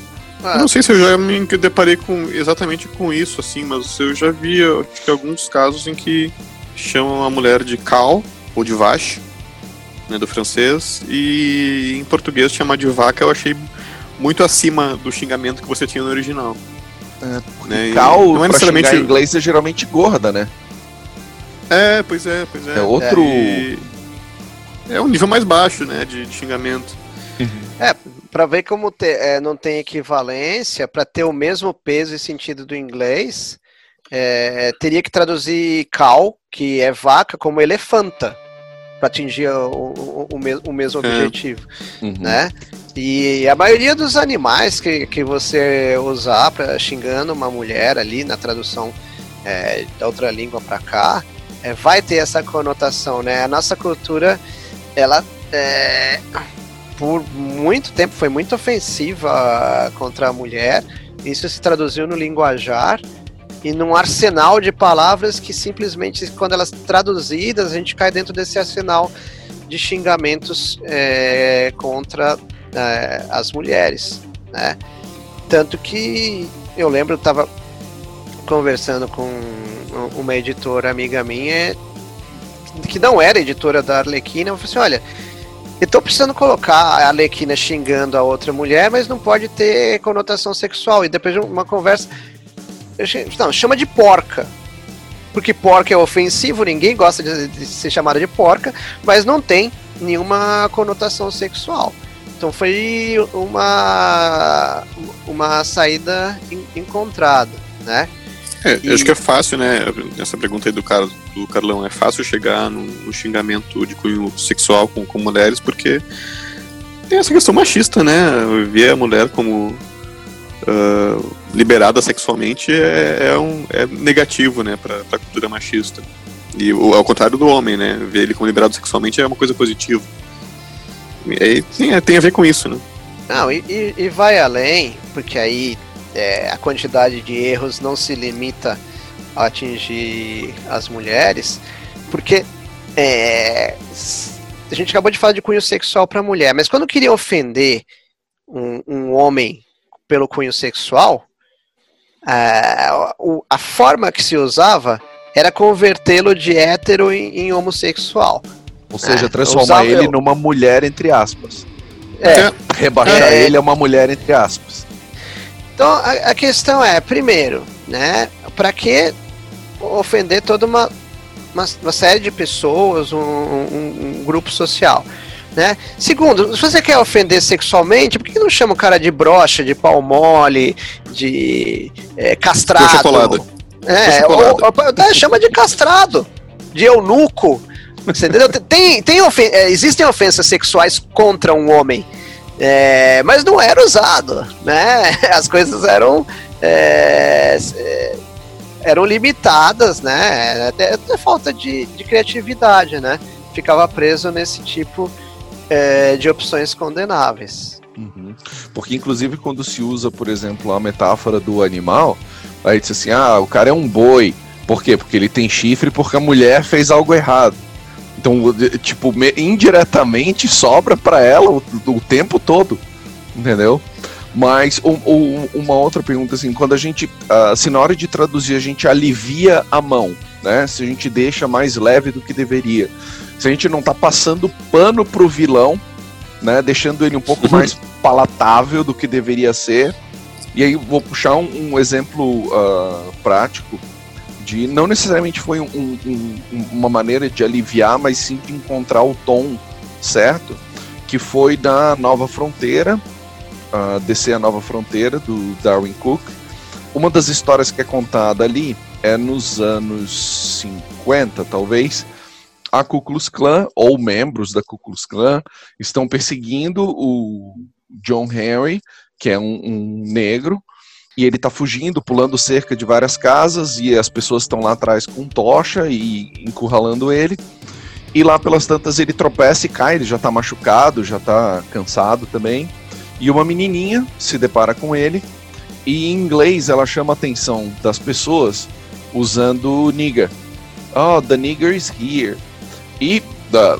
Ah, eu não sei se eu já me deparei com exatamente com isso, assim, mas eu já vi alguns casos em que chamam a mulher de cal ou de vache, né, do francês, e em português chamar de vaca eu achei muito acima do xingamento que você tinha no original. É, né? Cal, não é necessariamente em inglês é geralmente gorda, né? É, pois é, pois é. É outro. É, é um nível mais baixo, né, de, de xingamento. É, para ver como te, é, não tem equivalência, para ter o mesmo peso e sentido do inglês, é, teria que traduzir cow, que é vaca, como elefanta, para atingir o, o, o, mesmo, o mesmo é. objetivo, uhum. né? E a maioria dos animais que, que você usar para xingando uma mulher ali na tradução é, da outra língua para cá, é, vai ter essa conotação, né? A nossa cultura, ela é, por muito tempo foi muito ofensiva contra a mulher. Isso se traduziu no linguajar e num arsenal de palavras que simplesmente, quando elas traduzidas, a gente cai dentro desse arsenal de xingamentos é, contra é, as mulheres, né? Tanto que eu lembro, eu estava conversando com uma editora amiga minha que não era editora da Arlequina, eu falei assim, olha, eu tô precisando colocar a Alequina xingando a outra mulher, mas não pode ter conotação sexual. E depois de uma conversa. não, chama de porca. Porque porca é ofensivo, ninguém gosta de, de ser chamada de porca, mas não tem nenhuma conotação sexual. Então foi uma, uma saída encontrada, né? É, acho que é fácil, né? Essa pergunta aí do, Car do Carlão, é fácil chegar no, no xingamento de cunho sexual com, com mulheres, porque tem essa questão machista, né? Ver a mulher como uh, liberada sexualmente é, é, um, é negativo, né, pra, pra cultura machista. E ao contrário do homem, né? Ver ele como liberado sexualmente é uma coisa positiva. E aí tem, tem a ver com isso, né? Não, e, e vai além, porque aí é, a quantidade de erros não se limita a atingir as mulheres, porque é, a gente acabou de falar de cunho sexual para mulher, mas quando queria ofender um, um homem pelo cunho sexual, a, a forma que se usava era convertê-lo de hétero em, em homossexual. Ou seja, é, transformar ele eu... numa mulher, entre aspas. É. Rebaixar é. ele a uma mulher, entre aspas. Então a, a questão é, primeiro, né, para que ofender toda uma, uma, uma, série de pessoas, um, um, um, grupo social? Né? Segundo, se você quer ofender sexualmente, por que não chama o cara de brocha, de pau mole, de é, castrado? É, ou, ou, chama de castrado, de eunuco. Entendeu? Tem, tem ofen é, existem ofensas sexuais contra um homem. É, mas não era usado, né? (laughs) As coisas eram é, é, eram limitadas, né? Até, até falta de, de, criatividade, né? Ficava preso nesse tipo é, de opções condenáveis. Uhum. Porque inclusive quando se usa, por exemplo, a metáfora do animal, aí diz assim, ah, o cara é um boi. Por quê? Porque ele tem chifre porque a mulher fez algo errado. Então, tipo, indiretamente sobra para ela o, o, tempo todo, entendeu? Mas um, um, uma outra pergunta, assim, quando a gente, uh, se na hora de traduzir a gente alivia a mão, né? Se a gente deixa mais leve do que deveria, se a gente não tá passando pano pro vilão, né? Deixando ele um pouco mais palatável do que deveria ser. E aí vou puxar um, um exemplo uh, prático de não necessariamente foi um, um, uma maneira de aliviar, mas sim de encontrar o tom certo, que foi da Nova Fronteira, uh, descer a Nova Fronteira do Darwin Cook. Uma das histórias que é contada ali é nos anos 50, talvez, a Ku Klux Klan, ou membros da Ku Klux Klan, estão perseguindo o John Henry, que é um, um negro, e ele tá fugindo, pulando cerca de várias casas, e as pessoas estão lá atrás com tocha e encurralando ele. E lá pelas tantas ele tropeça e cai, ele já tá machucado, já tá cansado também. E uma menininha se depara com ele, e em inglês ela chama a atenção das pessoas usando nigger. Oh, the nigger is here. E da,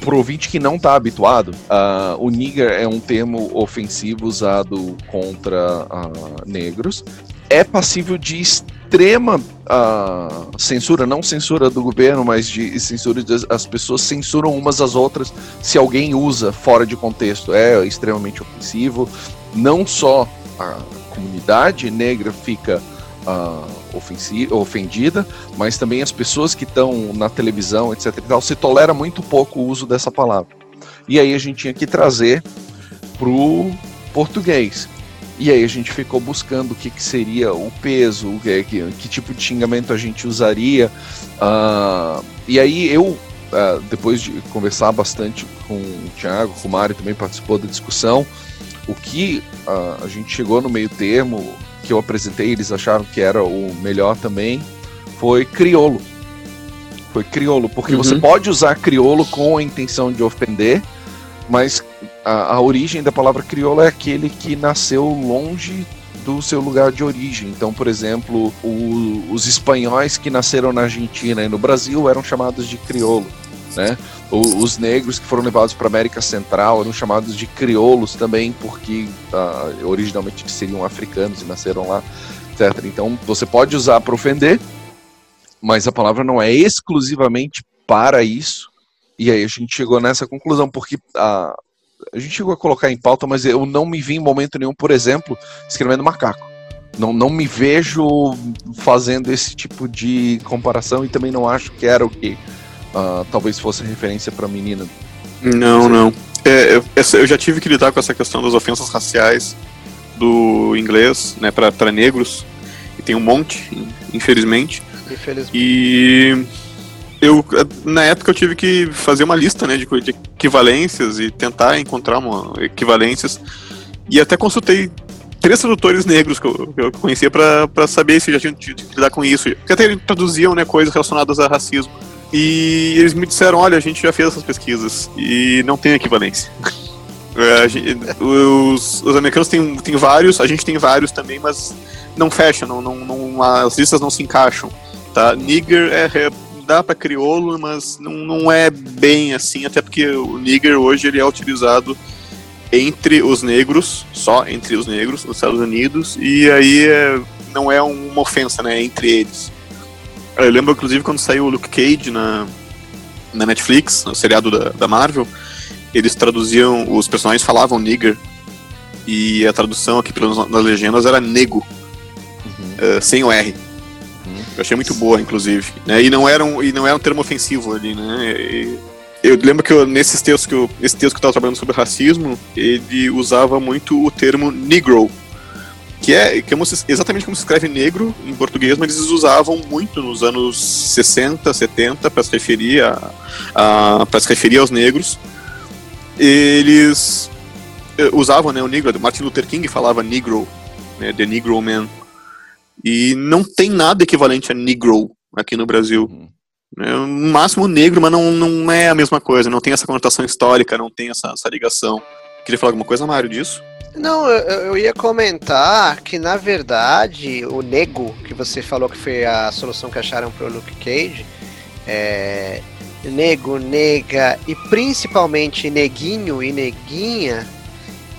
pro ouvinte que não está habituado, uh, o nigger é um termo ofensivo usado contra uh, negros. É passível de extrema uh, censura, não censura do governo, mas de censura as pessoas censuram umas às outras se alguém usa fora de contexto. É extremamente ofensivo. Não só a comunidade negra fica uh, ofendida, mas também as pessoas que estão na televisão, etc. E tal, se tolera muito pouco o uso dessa palavra. E aí a gente tinha que trazer pro português. E aí a gente ficou buscando o que, que seria o peso, o que, que, que, tipo de xingamento a gente usaria. Uh, e aí eu, uh, depois de conversar bastante com o Thiago, com o Mário também participou da discussão, o que uh, a gente chegou no meio termo que eu apresentei, eles acharam que era o melhor também, foi criolo. Foi criolo, porque uhum. você pode usar criolo com a intenção de ofender, mas a, a origem da palavra criolo é aquele que nasceu longe do seu lugar de origem. Então, por exemplo, o, os espanhóis que nasceram na Argentina e no Brasil eram chamados de criolo, né? O, os negros que foram levados para América Central eram chamados de crioulos também, porque uh, originalmente seriam africanos e nasceram lá, etc. Então você pode usar para ofender, mas a palavra não é exclusivamente para isso. E aí a gente chegou nessa conclusão, porque a, a gente chegou a colocar em pauta, mas eu não me vi em momento nenhum, por exemplo, escrevendo macaco. Não, não me vejo fazendo esse tipo de comparação e também não acho que era o que uh, talvez fosse referência para menina. Não, não. É, eu, eu, já tive que lidar com essa questão das ofensas raciais do inglês, né, para negros. E tem um monte, infelizmente. Infelizmente. E eu na época eu tive que fazer uma lista, né, de, de equivalências e tentar encontrar uma, equivalências. E até consultei três tradutores negros que eu, que eu conhecia para saber se já tinham que lidar com isso. Porque até eles traduziam né, coisas relacionadas a racismo. E eles me disseram: olha, a gente já fez essas pesquisas e não tem equivalência. (laughs) É, gente, os, os, americanos têm, têm vários, a gente tem vários também, mas não fecha, não, não, não, as listas não se encaixam. Tá? Nigger é, é dá para crioulo, mas não, não é bem assim, até porque o nigger hoje ele é utilizado entre os negros, só entre os negros nos Estados Unidos, e aí é, não é uma ofensa, né, entre eles. Eu lembro, inclusive, quando saiu o Luke Cage na, na Netflix, no seriado da, da Marvel, eles traduziam, os personagens falavam nigger, e a tradução aqui pelas, nas legendas era nego, uhum. uh, sem o R. Uhum. Eu achei muito boa, inclusive. Né? E, não era um, e não era um termo ofensivo ali, né? E, eu lembro que eu, nesses textos que eu, nesse texto que eu estava trabalhando sobre racismo, ele usava muito o termo negro, que é, que é exatamente como se escreve negro em português, mas eles usavam muito nos anos 60, 70 para se referir a, a para se referir aos negros. Eles eh, usavam né, o negro, Martin Luther King falava negro, né, the negro man. E não tem nada equivalente a negro aqui no Brasil. Uhum. É, no máximo negro, mas não, não é a mesma coisa, não tem essa conotação histórica, não tem essa, essa ligação. Queria falar alguma coisa, Mário, disso? Não, eu, eu, ia comentar que na verdade o nego que você falou que foi a solução que acharam pro Luke Cage, é, nego, nega e principalmente neguinho e neguinha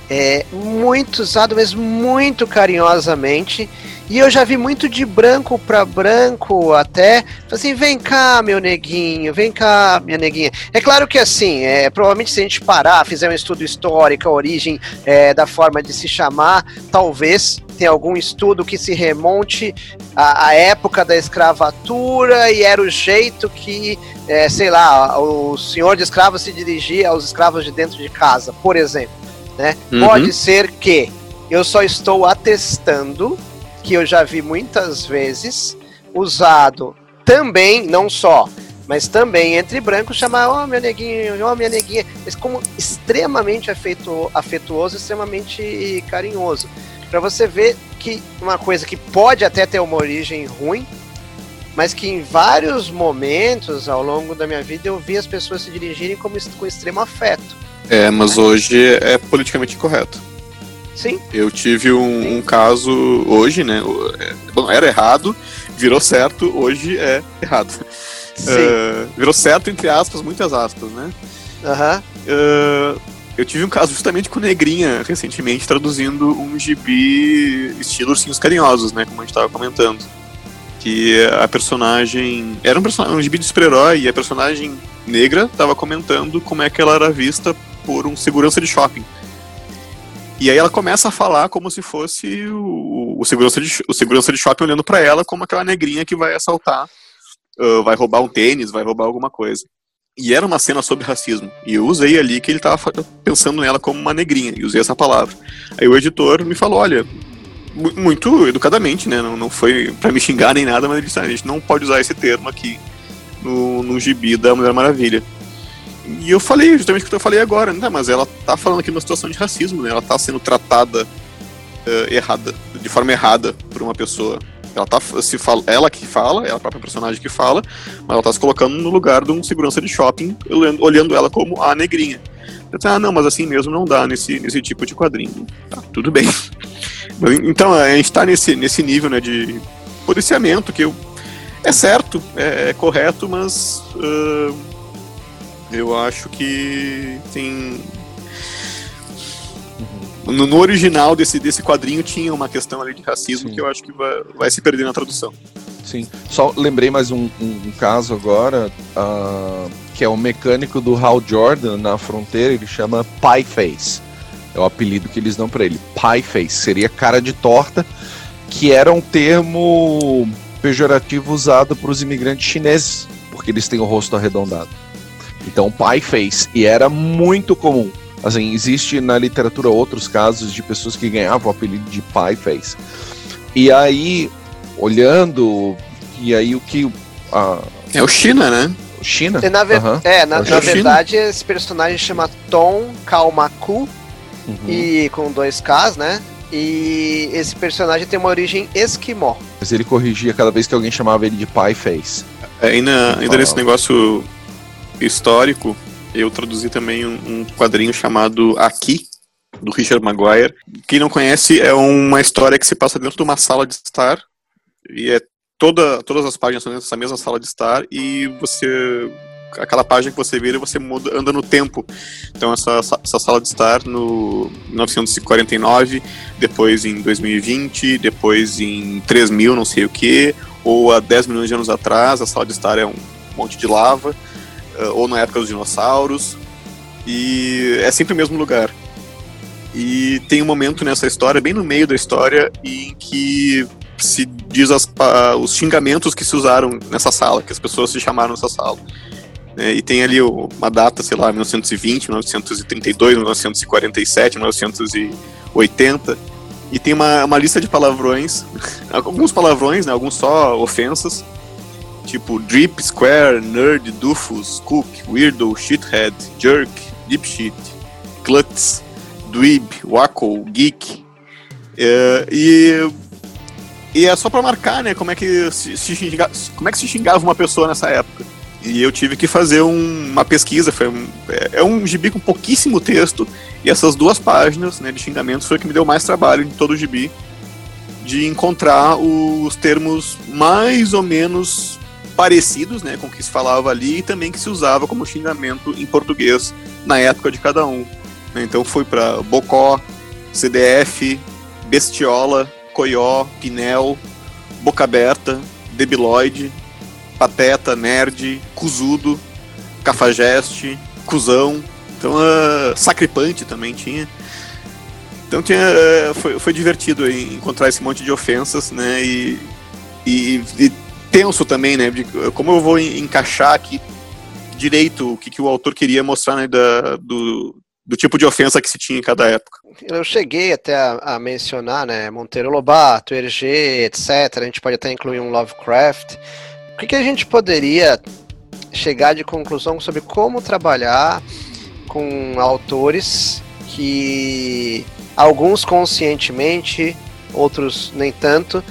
é muito usado, mas muito carinhosamente e eu já vi muito de branco para branco até. Assim, vem cá, meu neguinho, vem cá, minha neguinha. É claro que assim, é, provavelmente se a gente parar, fizer um estudo histórico, a origem é, da forma de se chamar, talvez tenha algum estudo que se remonte à, à época da escravatura e era o jeito que, é, sei lá, o senhor de escravos se dirigia aos escravos de dentro de casa, por exemplo. Né? Uhum. Pode ser que eu só estou atestando que eu já vi muitas vezes usado também, não só, mas também entre brancos, chamar, ó oh, meu neguinho, ó oh, minha neguinha, mas como extremamente afetu afetuoso, extremamente carinhoso. Para você ver que uma coisa que pode até ter uma origem ruim, mas que em vários momentos ao longo da minha vida eu vi as pessoas se dirigirem como, com extremo afeto. É, mas hoje é politicamente correto. Sim. Eu tive um, um caso hoje, né? é, Bom, era errado, virou certo, hoje é errado. Sim. Uh, virou certo, entre aspas, muitas aspas, né? Aham. Uh, eu tive um caso justamente com Negrinha recentemente, traduzindo um gibi estilo Ursinhos Carinhosos, né? Como a gente estava comentando. Que a personagem. Era um, person... um gibi de super-herói e a personagem negra estava comentando como é que ela era vista por um segurança de shopping. E aí ela começa a falar como se fosse o, o segurança, de, o segurança de shopping olhando para ela como aquela negrinha que vai assaltar, uh, vai roubar um tênis, vai roubar alguma coisa. E era uma cena sobre racismo. E eu usei ali que ele estava pensando nela como uma negrinha, e usei essa palavra. Aí o editor me falou: olha, muito educadamente, né? Não, não foi para me xingar nem nada, mas ele disse: ah, a gente não pode usar esse termo aqui no, no gibi da Mulher Maravilha. E eu falei justamente o que eu falei agora, né? Mas ela tá falando aqui numa situação de racismo, né? Ela tá sendo tratada uh, errada, de forma errada por uma pessoa. Ela tá se fala, ela que fala, é a própria personagem que fala, mas ela tá se colocando no lugar de um segurança de shopping, olhando, olhando ela como a negrinha. Eu disse, ah, não, mas assim mesmo não dá nesse, nesse tipo de quadrinho. Tá, tudo bem. (laughs) Então, a gente tá nesse, nesse nível, né, de policiamento, que eu, é certo, é, é correto, mas uh, eu acho que tem no, no, original desse, desse quadrinho tinha uma questão ali de racismo Sim. que eu acho que vai, vai se perder na tradução. Sim. Só lembrei mais um, um, um caso agora, uh, que é o mecânico do Hal Jordan na fronteira, ele chama Pie Face. É o apelido que eles dão para ele. Pie Face. Seria cara de torta, que era um termo pejorativo usado para os imigrantes chineses, porque eles têm o rosto arredondado. Então, Pie Face. E era muito comum. Assim, existe na literatura outros casos de pessoas que ganhavam o apelido de Pie Face. E aí, olhando, e aí o que. A... É o China, né? China? Na ver... uhum. É, na, é na verdade, esse personagem chama Tom Kalmaku, uhum. e com dois Ks, né? E esse personagem tem uma origem esquimó. Mas ele corrigia cada vez que alguém chamava ele de Pie Face. É, ainda, ainda nesse negócio histórico, eu traduzi também um, quadrinho chamado Aqui, do Richard Maguire. Quem não conhece, é uma história que se passa dentro de uma sala de estar, e é toda, todas as páginas são dentro dessa mesma sala de estar, e você aquela página que você vira, você muda, anda no tempo. Então essa, essa sala de estar no 1949, depois em 2020, depois em 3000, não sei o que, ou há 10 milhões de anos atrás, a sala de estar é um monte de lava. Eh, ou na época dos dinossauros, e é sempre o mesmo lugar. E tem um momento nessa história, bem no meio da história, em que se diz as, os xingamentos que se usaram nessa sala, que as pessoas se chamaram nessa sala. É, e tem ali uma data, sei lá, 1920, 1932, 1947, 1980. E tem uma, uma lista de palavrões, (laughs) alguns palavrões, né, alguns só ofensas, tipo Drip, Square, Nerd, Dufus, Cook, Weirdo, Shithead, Jerk, Dipshit, Klutz, Dweeb, Wacko, Geek. É, e, e é só para marcar, né, como é, que se, se xingava, como é que se xingava uma pessoa nessa época. E eu tive que fazer um, uma pesquisa, foi um, é, é, um gibi com pouquíssimo texto, e essas duas páginas né, de xingamentos foi o que me deu mais trabalho de todo o gibi, de encontrar os termos mais ou menos parecidos né, com o que se falava ali e também que se usava como xingamento em português na época de cada um. Então foi para Bocó, CDF, Bestiola, Coió, Pinel, Boca Aberta, Debiloide, Pateta, Nerd, Cuzudo, Cafajeste, Cusão, então uh, Sacripante também tinha. Então tinha, uh, foi, foi divertido encontrar esse monte de ofensas, né? E, e, e tenso também, né? De como eu vou encaixar aqui direito o que, que o autor queria mostrar, né? Da, do, do tipo de ofensa que se tinha em cada época. Eu cheguei até a, a mencionar, né? Monteiro Lobato, Hergé, etc. A gente pode até incluir um Lovecraft. O que, que a gente poderia chegar de conclusão sobre como trabalhar com autores que alguns conscientemente outros nem tanto,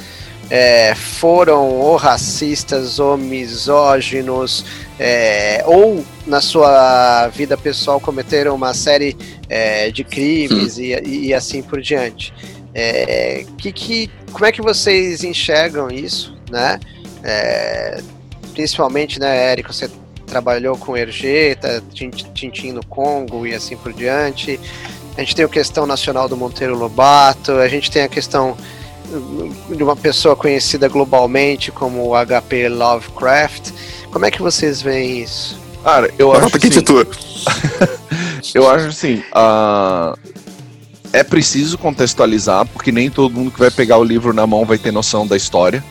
é, foram ou racistas ou misóginos, é, ou na sua vida pessoal cometeram uma série é, de crimes e, e, assim por diante. É, que, que, como é que vocês enxergam isso, né? É, principalmente, né, Érico, você trabalhou com Ergeta, Tintin no Congo e assim por diante. A gente tem a questão nacional do Monteiro Lobato, a gente tem a questão de uma pessoa conhecida globalmente como HP Lovecraft. Como é que vocês veem isso? Cara, eu acho assim, (laughs) eu acho assim, uh, é preciso contextualizar, porque nem todo mundo que vai pegar o livro na mão vai ter noção da história,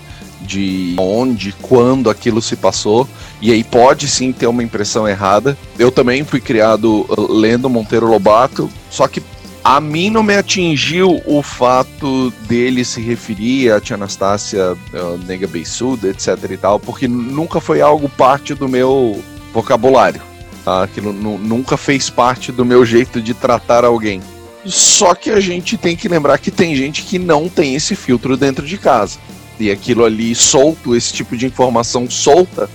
de onde, quando aquilo se passou, e aí pode sim ter uma impressão errada. Eu também fui criado uh, lendo Monteiro Lobato, só que a mim não me atingiu o fato dele se referir a Tia Anastácia uh, Nega Beissuda, etc e tal, porque nunca foi algo parte do meu vocabulário. Tá? Aquilo nunca fez parte do meu jeito de tratar alguém. Só que a gente tem que lembrar que tem gente que não tem esse filtro dentro de casa. E aquilo ali solto, esse tipo de informação solta,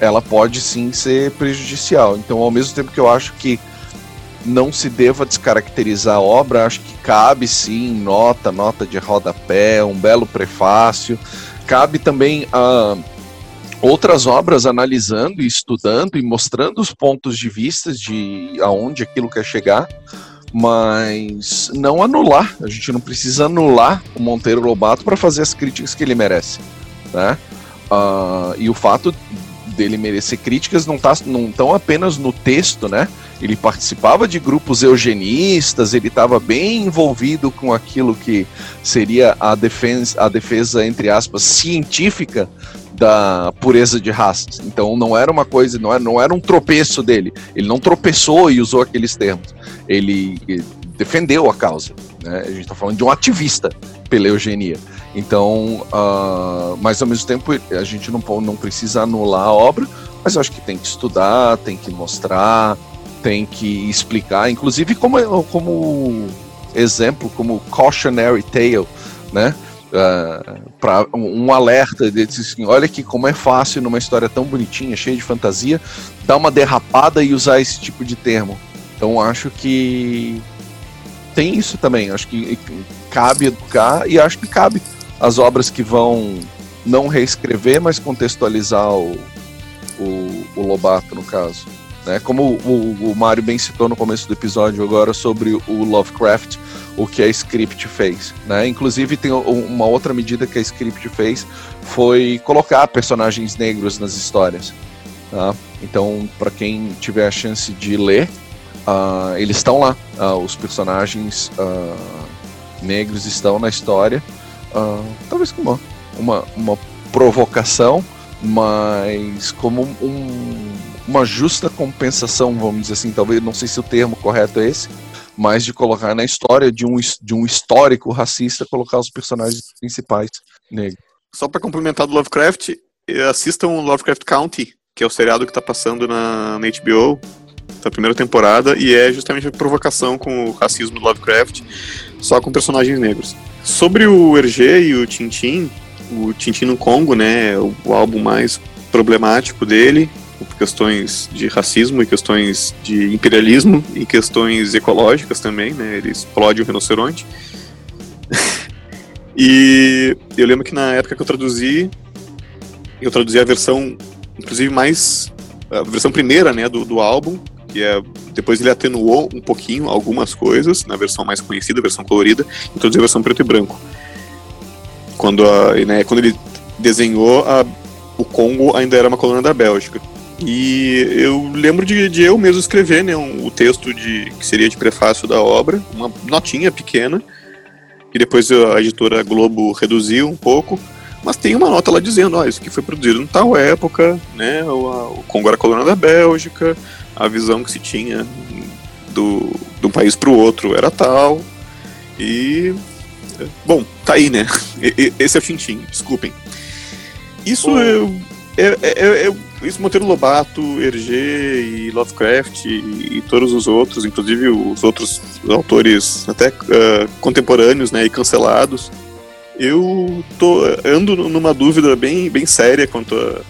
ela pode sim ser prejudicial. Então, ao mesmo tempo que eu acho que não se deva descaracterizar a obra, acho que cabe sim nota, nota de rodapé, um belo prefácio. Cabe também a outras obras analisando e estudando e mostrando os pontos de vista de aonde aquilo quer chegar, mas não anular. A gente não precisa anular o Monteiro Lobato para fazer as críticas que ele merece, né? Uh, e o fato dele merecer críticas não tá não tão apenas no texto, né? Ele participava de grupos eugenistas, ele estava bem envolvido com aquilo que seria a defesa, a defesa entre aspas científica da pureza de raças. Então não era uma coisa, não era, não era um tropeço dele. Ele não tropeçou e usou aqueles termos. Ele defendeu a causa. Né? A gente está falando de um ativista pela eugenia. Então, uh, mas ao mesmo tempo a gente não, não precisa anular a obra, mas eu acho que tem que estudar, tem que mostrar, tem que explicar, inclusive como, como exemplo, como cautionary tale, né? Uh, ah, para um, um, alerta de assim, olha que como é fácil numa história tão bonitinha, cheia de fantasia, dar uma derrapada e usar esse tipo de termo. Então acho que tem isso também. Acho que cabe educar e acho que cabe as obras que vão não reescrever, mas contextualizar o, o, o Lobato no caso. Né? Como o, o Mário bem citou no começo do episódio agora sobre o Lovecraft, o que a Script fez. Né? Inclusive, tem uma outra medida que a Script fez foi colocar personagens negros nas histórias. Tá? Então, para quem tiver a chance de ler, uh, eles estão lá. Uh, os personagens uh, negros estão na história. talvez como uma, uma, uma provocação, mas como um, uma justa compensação, vamos dizer assim, talvez, não sei se o termo correto é esse, mas de colocar na história de um, de um histórico racista, colocar os personagens principais negros. Só para complementar do Lovecraft, eh, assistam Lovecraft County, que é o seriado que está passando na, na HBO, da primeira temporada, e é justamente a provocação com o racismo do Lovecraft, só com personagens negros. Sobre o Hergé e o Tintin, o Tintin no Congo, né, o, o álbum mais problemático dele, questões de racismo e questões de imperialismo e questões ecológicas também, né? Ele explode o rinoceronte. (laughs) e eu lembro que na época que eu traduzi, eu traduzi a versão, inclusive mais a versão primeira, né, do, do álbum, que é depois ele atenuou um pouquinho algumas coisas na versão mais conhecida, versão colorida, e introduziu a versão preto e branco. Quando, a, né, quando ele desenhou a, o Congo ainda era uma colônia da Bélgica. E eu lembro de, de eu mesmo escrever né, um, o texto de, que seria de prefácio da obra, uma notinha pequena, que depois a editora Globo reduziu um pouco, mas tem uma nota lá dizendo, ó, oh, isso aqui foi produzido em tal época, né, o, o Congo era colônia da Bélgica, a visão que se tinha do, do país para o outro era tal, e... Bom, tá aí, né? (laughs) Esse é o Tintin, desculpem. Isso eu, é, é, é, isso Monteiro Lobato, Hergé e Lovecraft e, e, todos os outros, inclusive os outros autores até uh, contemporâneos né, e cancelados, Eu tô ando numa dúvida bem, bem séria quanto a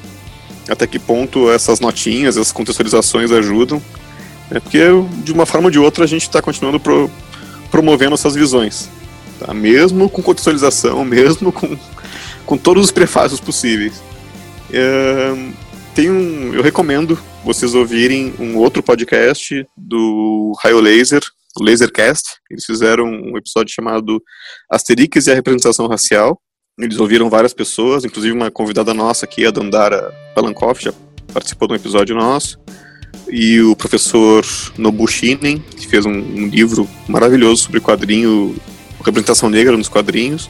até que ponto essas notinhas, essas contextualizações ajudam. Né? Porque, de uma forma ou de outra, a gente está continuando pro, promovendo essas visões. Tá? Mesmo com contextualização, (laughs) mesmo com, com todos os prefácios possíveis. É, tem um, eu recomendo vocês ouvirem um outro podcast do Raio Laser, o Lasercast. Eles fizeram um episódio chamado Asterix e a Representação Racial. Eles ouviram várias pessoas, inclusive uma convidada nossa aqui, a Dandara Palankoff, já participou de um episódio nosso. E o professor Nobushinen, que fez um, um livro maravilhoso sobre quadrinho, representação negra nos quadrinhos.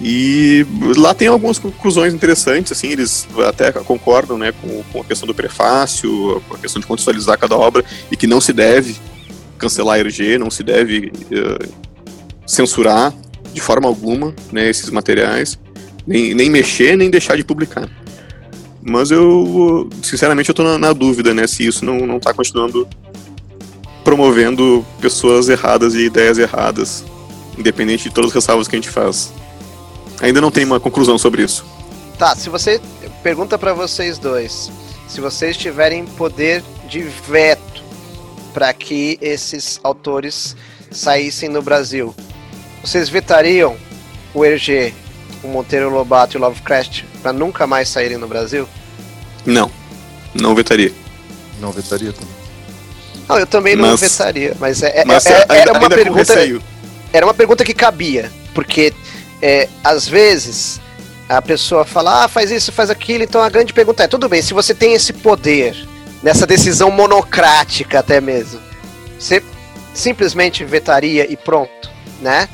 E lá tem algumas conclusões interessantes, assim, eles até concordam né, com, com a questão do prefácio, com a questão de contextualizar cada obra, e que não se deve cancelar a RG, não se deve uh, censurar de forma alguma né, esses materiais, nem, nem mexer, nem deixar de publicar. Mas eu, sinceramente, eu tô na, na dúvida, né, se isso não, não tá continuando promovendo pessoas erradas e ideias erradas, independente de todas as ressalvas que a gente faz. Ainda não tem uma conclusão sobre isso. Tá, se você pergunta para vocês dois, se vocês tiverem poder de veto para que esses autores saíssem no Brasil, vocês vetariam o Hergé, o Monteiro Lobato e o Lovecraft para nunca mais saírem no Brasil? Não, não vetaria. Não vetaria também. Não, eu também não mas, vetaria, mas, é, é mas é, é, era uma pergunta. Era uma pergunta que cabia, porque é, às vezes a pessoa fala, ah, faz isso, faz aquilo, então a grande pergunta é, tudo bem, se você tem esse poder, nessa decisão monocrática até mesmo, você simplesmente vetaria e pronto, né?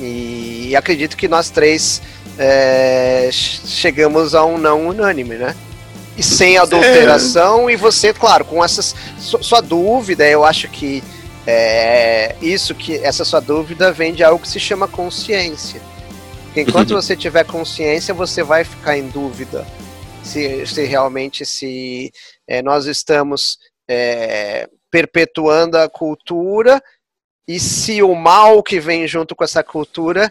E acredito que nós três é, chegamos a um não unânime, né? E sem adulteração, é. e você, claro, com essas. Sua dúvida, eu acho que é, isso que essa sua dúvida vem de algo que se chama consciência. Porque enquanto você tiver consciência, você vai ficar em dúvida se, se realmente se é, nós estamos é, perpetuando a cultura e se o mal que vem junto com essa cultura,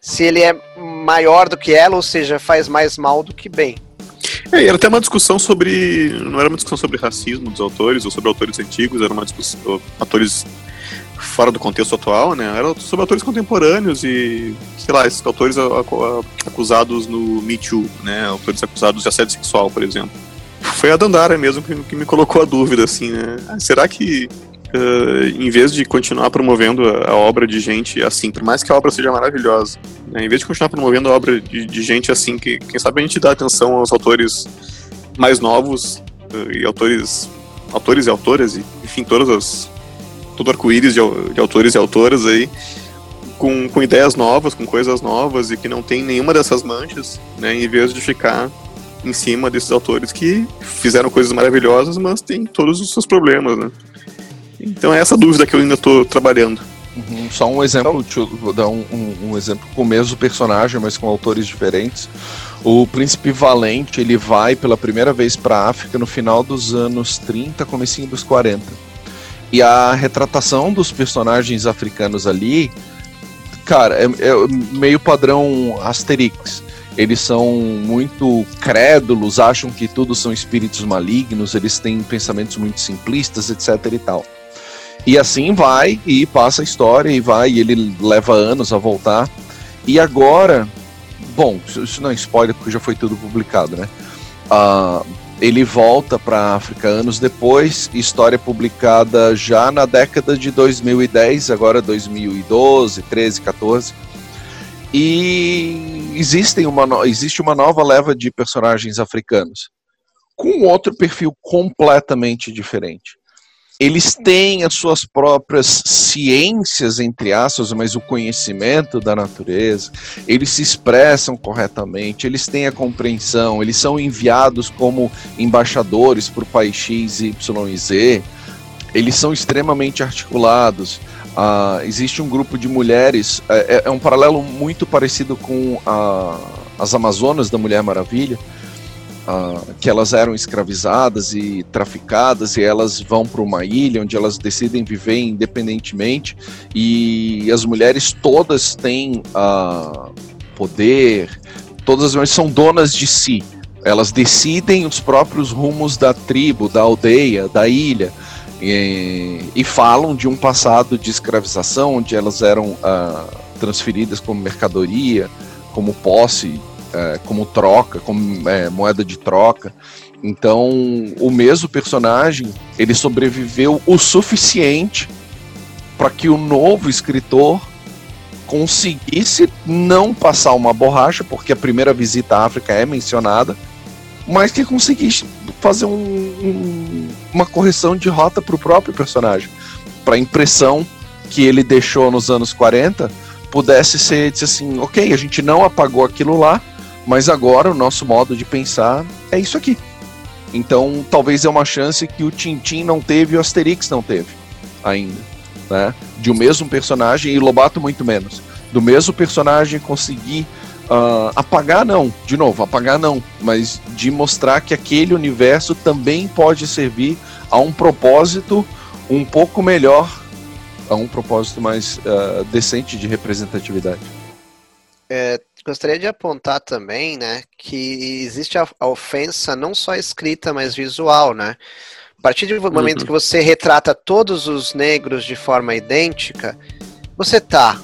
se ele é maior do que ela, ou seja, faz mais mal do que bem. É, era até uma discussão sobre. Não era uma discussão sobre racismo dos autores ou sobre autores antigos, era uma discussão. Autores fora do contexto atual, né? Era sobre autores contemporâneos e, sei lá, esses autores acusados no Me Too, né? Autores acusados de assédio sexual, por exemplo. Foi a Dandara mesmo que, me colocou a dúvida, assim, né? Será que uh, em vez de continuar promovendo a, obra de gente assim, por mais que a obra seja maravilhosa, né, em vez de continuar promovendo a obra de, de, gente assim, que quem sabe a gente dá atenção aos autores mais novos uh, e autores, autores e autoras, e, enfim, todas as todo arco-íris de, de autores e autoras aí, com, com ideias novas, com coisas novas e que não tem nenhuma dessas manchas, né, em vez de ficar em cima desses autores que fizeram coisas maravilhosas, mas tem todos os seus problemas, né? Então é essa dúvida que eu ainda estou trabalhando. Uhum, só um exemplo, então, vou dar um, um, um, exemplo com o mesmo personagem, mas com autores diferentes. O Príncipe Valente, ele vai pela primeira vez para a África no final dos anos 30, comecinho dos 40. E a retratação dos personagens africanos ali, cara, é, é meio padrão Asterix. Eles são muito crédulos, acham que tudo são espíritos malignos, eles têm pensamentos muito simplistas, etc e tal. E assim vai e passa a história e vai, e ele leva anos a voltar. E agora, bom, isso não é spoiler porque já foi tudo publicado, né? Uh, ele volta para África anos depois, história publicada já na década de 2010, agora 2012, 13, 14. E existem uma existe uma nova leva de personagens africanos com outro perfil completamente diferente eles têm as suas próprias ciências, entre aspas, mas o conhecimento da natureza, eles se expressam corretamente, eles têm a compreensão, eles são enviados como embaixadores para o país X, Y e Z, eles são extremamente articulados. Uh, existe um grupo de mulheres, é, é, é um paralelo muito parecido com a, as Amazonas da Mulher Maravilha, uh, que elas eram escravizadas e traficadas e elas vão para uma ilha onde elas decidem viver independentemente e as mulheres todas têm uh, poder, todas as mulheres são donas de si. Elas decidem os próprios rumos da tribo, da aldeia, da ilha. E, e falam de um passado de escravização, onde elas eram uh, transferidas como mercadoria, como posse é, como troca, como é, moeda de troca. Então, o mesmo personagem ele sobreviveu o suficiente para que o novo escritor conseguisse não passar uma borracha, porque a primeira visita à África é mencionada, mas que conseguisse fazer um, um, uma correção de rota para o próprio personagem, para a impressão que ele deixou nos anos 40 pudesse ser disse assim, ok, a gente não apagou aquilo lá, mas agora o nosso modo de pensar é isso aqui. Então, talvez é uma chance que o Tintin não teve e o Asterix não teve ainda, né? De o um mesmo personagem e Lobato muito menos. Do mesmo personagem conseguir uh, apagar não, de novo, apagar não, mas de mostrar que aquele universo também pode servir a um propósito um pouco melhor, a um propósito mais uh, decente de representatividade. É, gostaria de apontar também, né, que existe a, a ofensa não só escrita, mas visual, né? A partir do momento uhum. que você retrata todos os negros de forma idêntica, você tá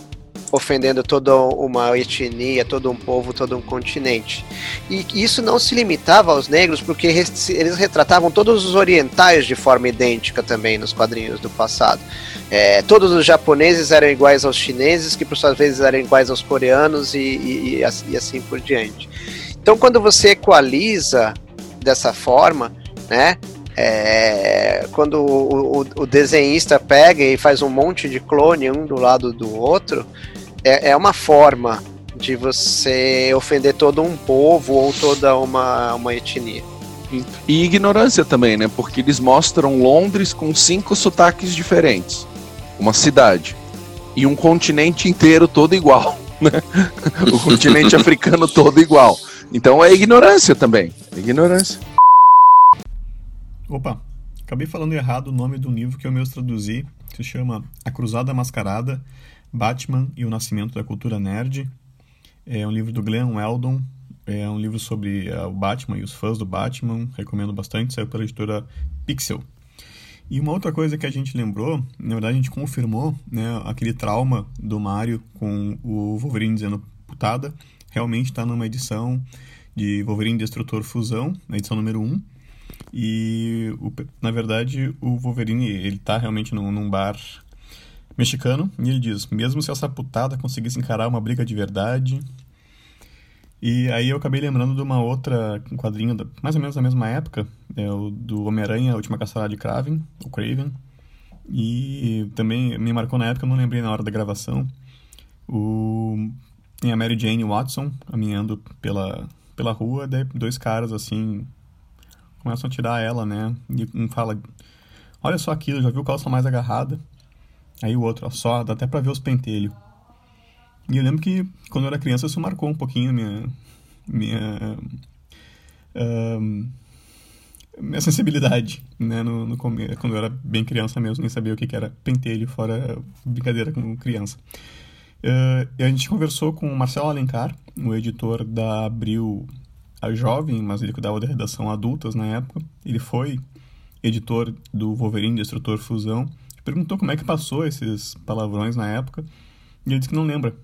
ofendendo toda uma etnia, todo um povo, todo um continente. E isso não se limitava aos negros, porque eles retratavam todos os orientais de forma idêntica também nos quadrinhos do passado. É, todos os japoneses eram iguais aos chineses, que por suas vezes eram iguais aos coreanos e, e, e assim por diante. Então, quando você equaliza dessa forma, né, é, quando o, o, o, desenhista pega e faz um monte de clone um do lado do outro, é, é uma forma de você ofender todo um povo ou toda uma, uma etnia. E ignorância também, né? Porque eles mostram Londres com cinco sotaques diferentes. Uma cidade. E um continente inteiro todo igual. (laughs) Né? o continente (laughs) africano todo igual. Então é ignorância também. É ignorância. Opa, acabei falando errado o nome do livro que eu mesmo traduzi. Se chama A Cruzada Mascarada Batman e o Nascimento da Cultura Nerd. É um livro do Glenn Weldon. É um livro sobre uh, o Batman e os fãs do Batman. Recomendo bastante. Saiu pela editora Pixel. E uma outra coisa que a gente lembrou, na verdade a gente confirmou, né, aquele trauma do Mario com o Wolverine dizendo putada, realmente está numa edição de Wolverine Destrutor Fusão, na edição número 1. E, o, na verdade, o Wolverine, ele tá realmente num, num bar mexicano, e ele diz: mesmo se essa putada conseguisse encarar uma briga de verdade. E aí eu acabei lembrando de uma outra um quadrinho, da, mais ou menos da mesma época, é o do Homem-Aranha, a Última Caçada de Kraven, o Craven. E também me marcou na época, eu não lembrei na hora da gravação. O, tem a Mary Jane Watson caminhando pela, pela rua, daí dois caras assim começam a tirar ela, né? E um fala: Olha só aquilo, já viu calça mais agarrada? Aí o outro, ó, só, dá até pra ver os pentelhos. E eu lembro que quando eu era criança isso marcou um pouquinho minha. minha. Uh, minha sensibilidade, né, no, no quando eu era bem criança mesmo, nem sabia o que, que era pentelho, fora brincadeira com criança. Uh, e a gente conversou com o Marcelo Alencar, o editor da Abril a Jovem, mas ele cuidava da redação adultas na época. Ele foi editor do Wolverine Destrutor Fusão perguntou como é que passou esses palavrões na época e ele disse que não lembra.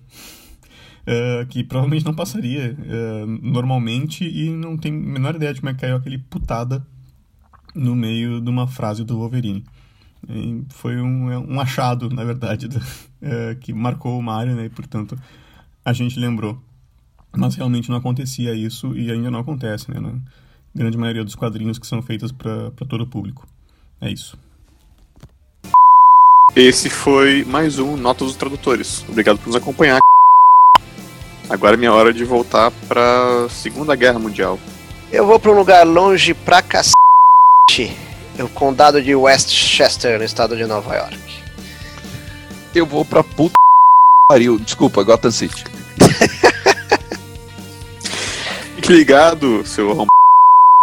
Uh, (laughs) que provavelmente não passaria uh, normalmente e não tem a menor ideia de como é que caiu aquele putada no meio de uma frase do Wolverine. E foi um, é um achado, na verdade, (laughs) do, uh, que marcou o Mario, né? E, portanto, a gente lembrou. Mas realmente não acontecia isso e ainda não acontece, né? Na grande maioria dos quadrinhos que são feitos para todo o público. É isso. Esse foi mais um Notas dos Tradutores. Obrigado por nos acompanhar. Agora é minha hora de voltar pra Segunda Guerra Mundial. Eu vou pra um lugar longe pra cacete. O condado de Westchester, no estado de Nova York. Eu vou pra puta pariu. Desculpa, Gotham City. (laughs) Fique ligado, seu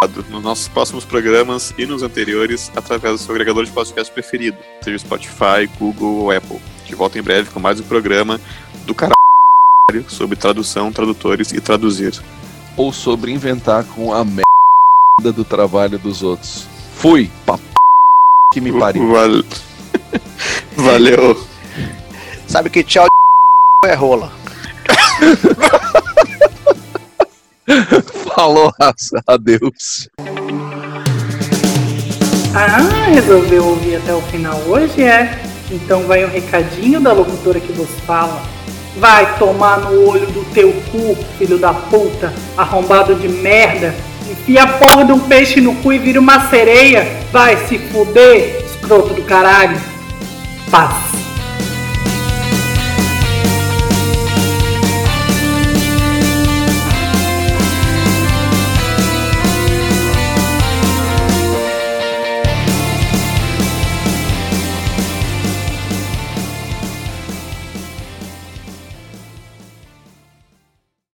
nos nossos próximos programas e nos anteriores através do seu agregador de podcast preferido, seja Spotify, Google ou Apple. Que volta em breve com mais um programa do caralho sobre tradução, tradutores e traduzir. Ou sobre inventar com a merda do trabalho dos outros. Fui, pa que me pariu. (laughs) Val- Valeu. Sabe que tchau (laughs) é rola. (laughs) Falou, raça. (laughs) Adeus. Ah, resolveu ouvir até o final hoje, é? Então vai o recadinho da locutora que vos fala. Vai tomar no olho do teu cu, filho da puta, arrombado de merda. Enfia a porra de um peixe no cu e vira uma sereia. Vai se fuder, escroto do caralho. Paz.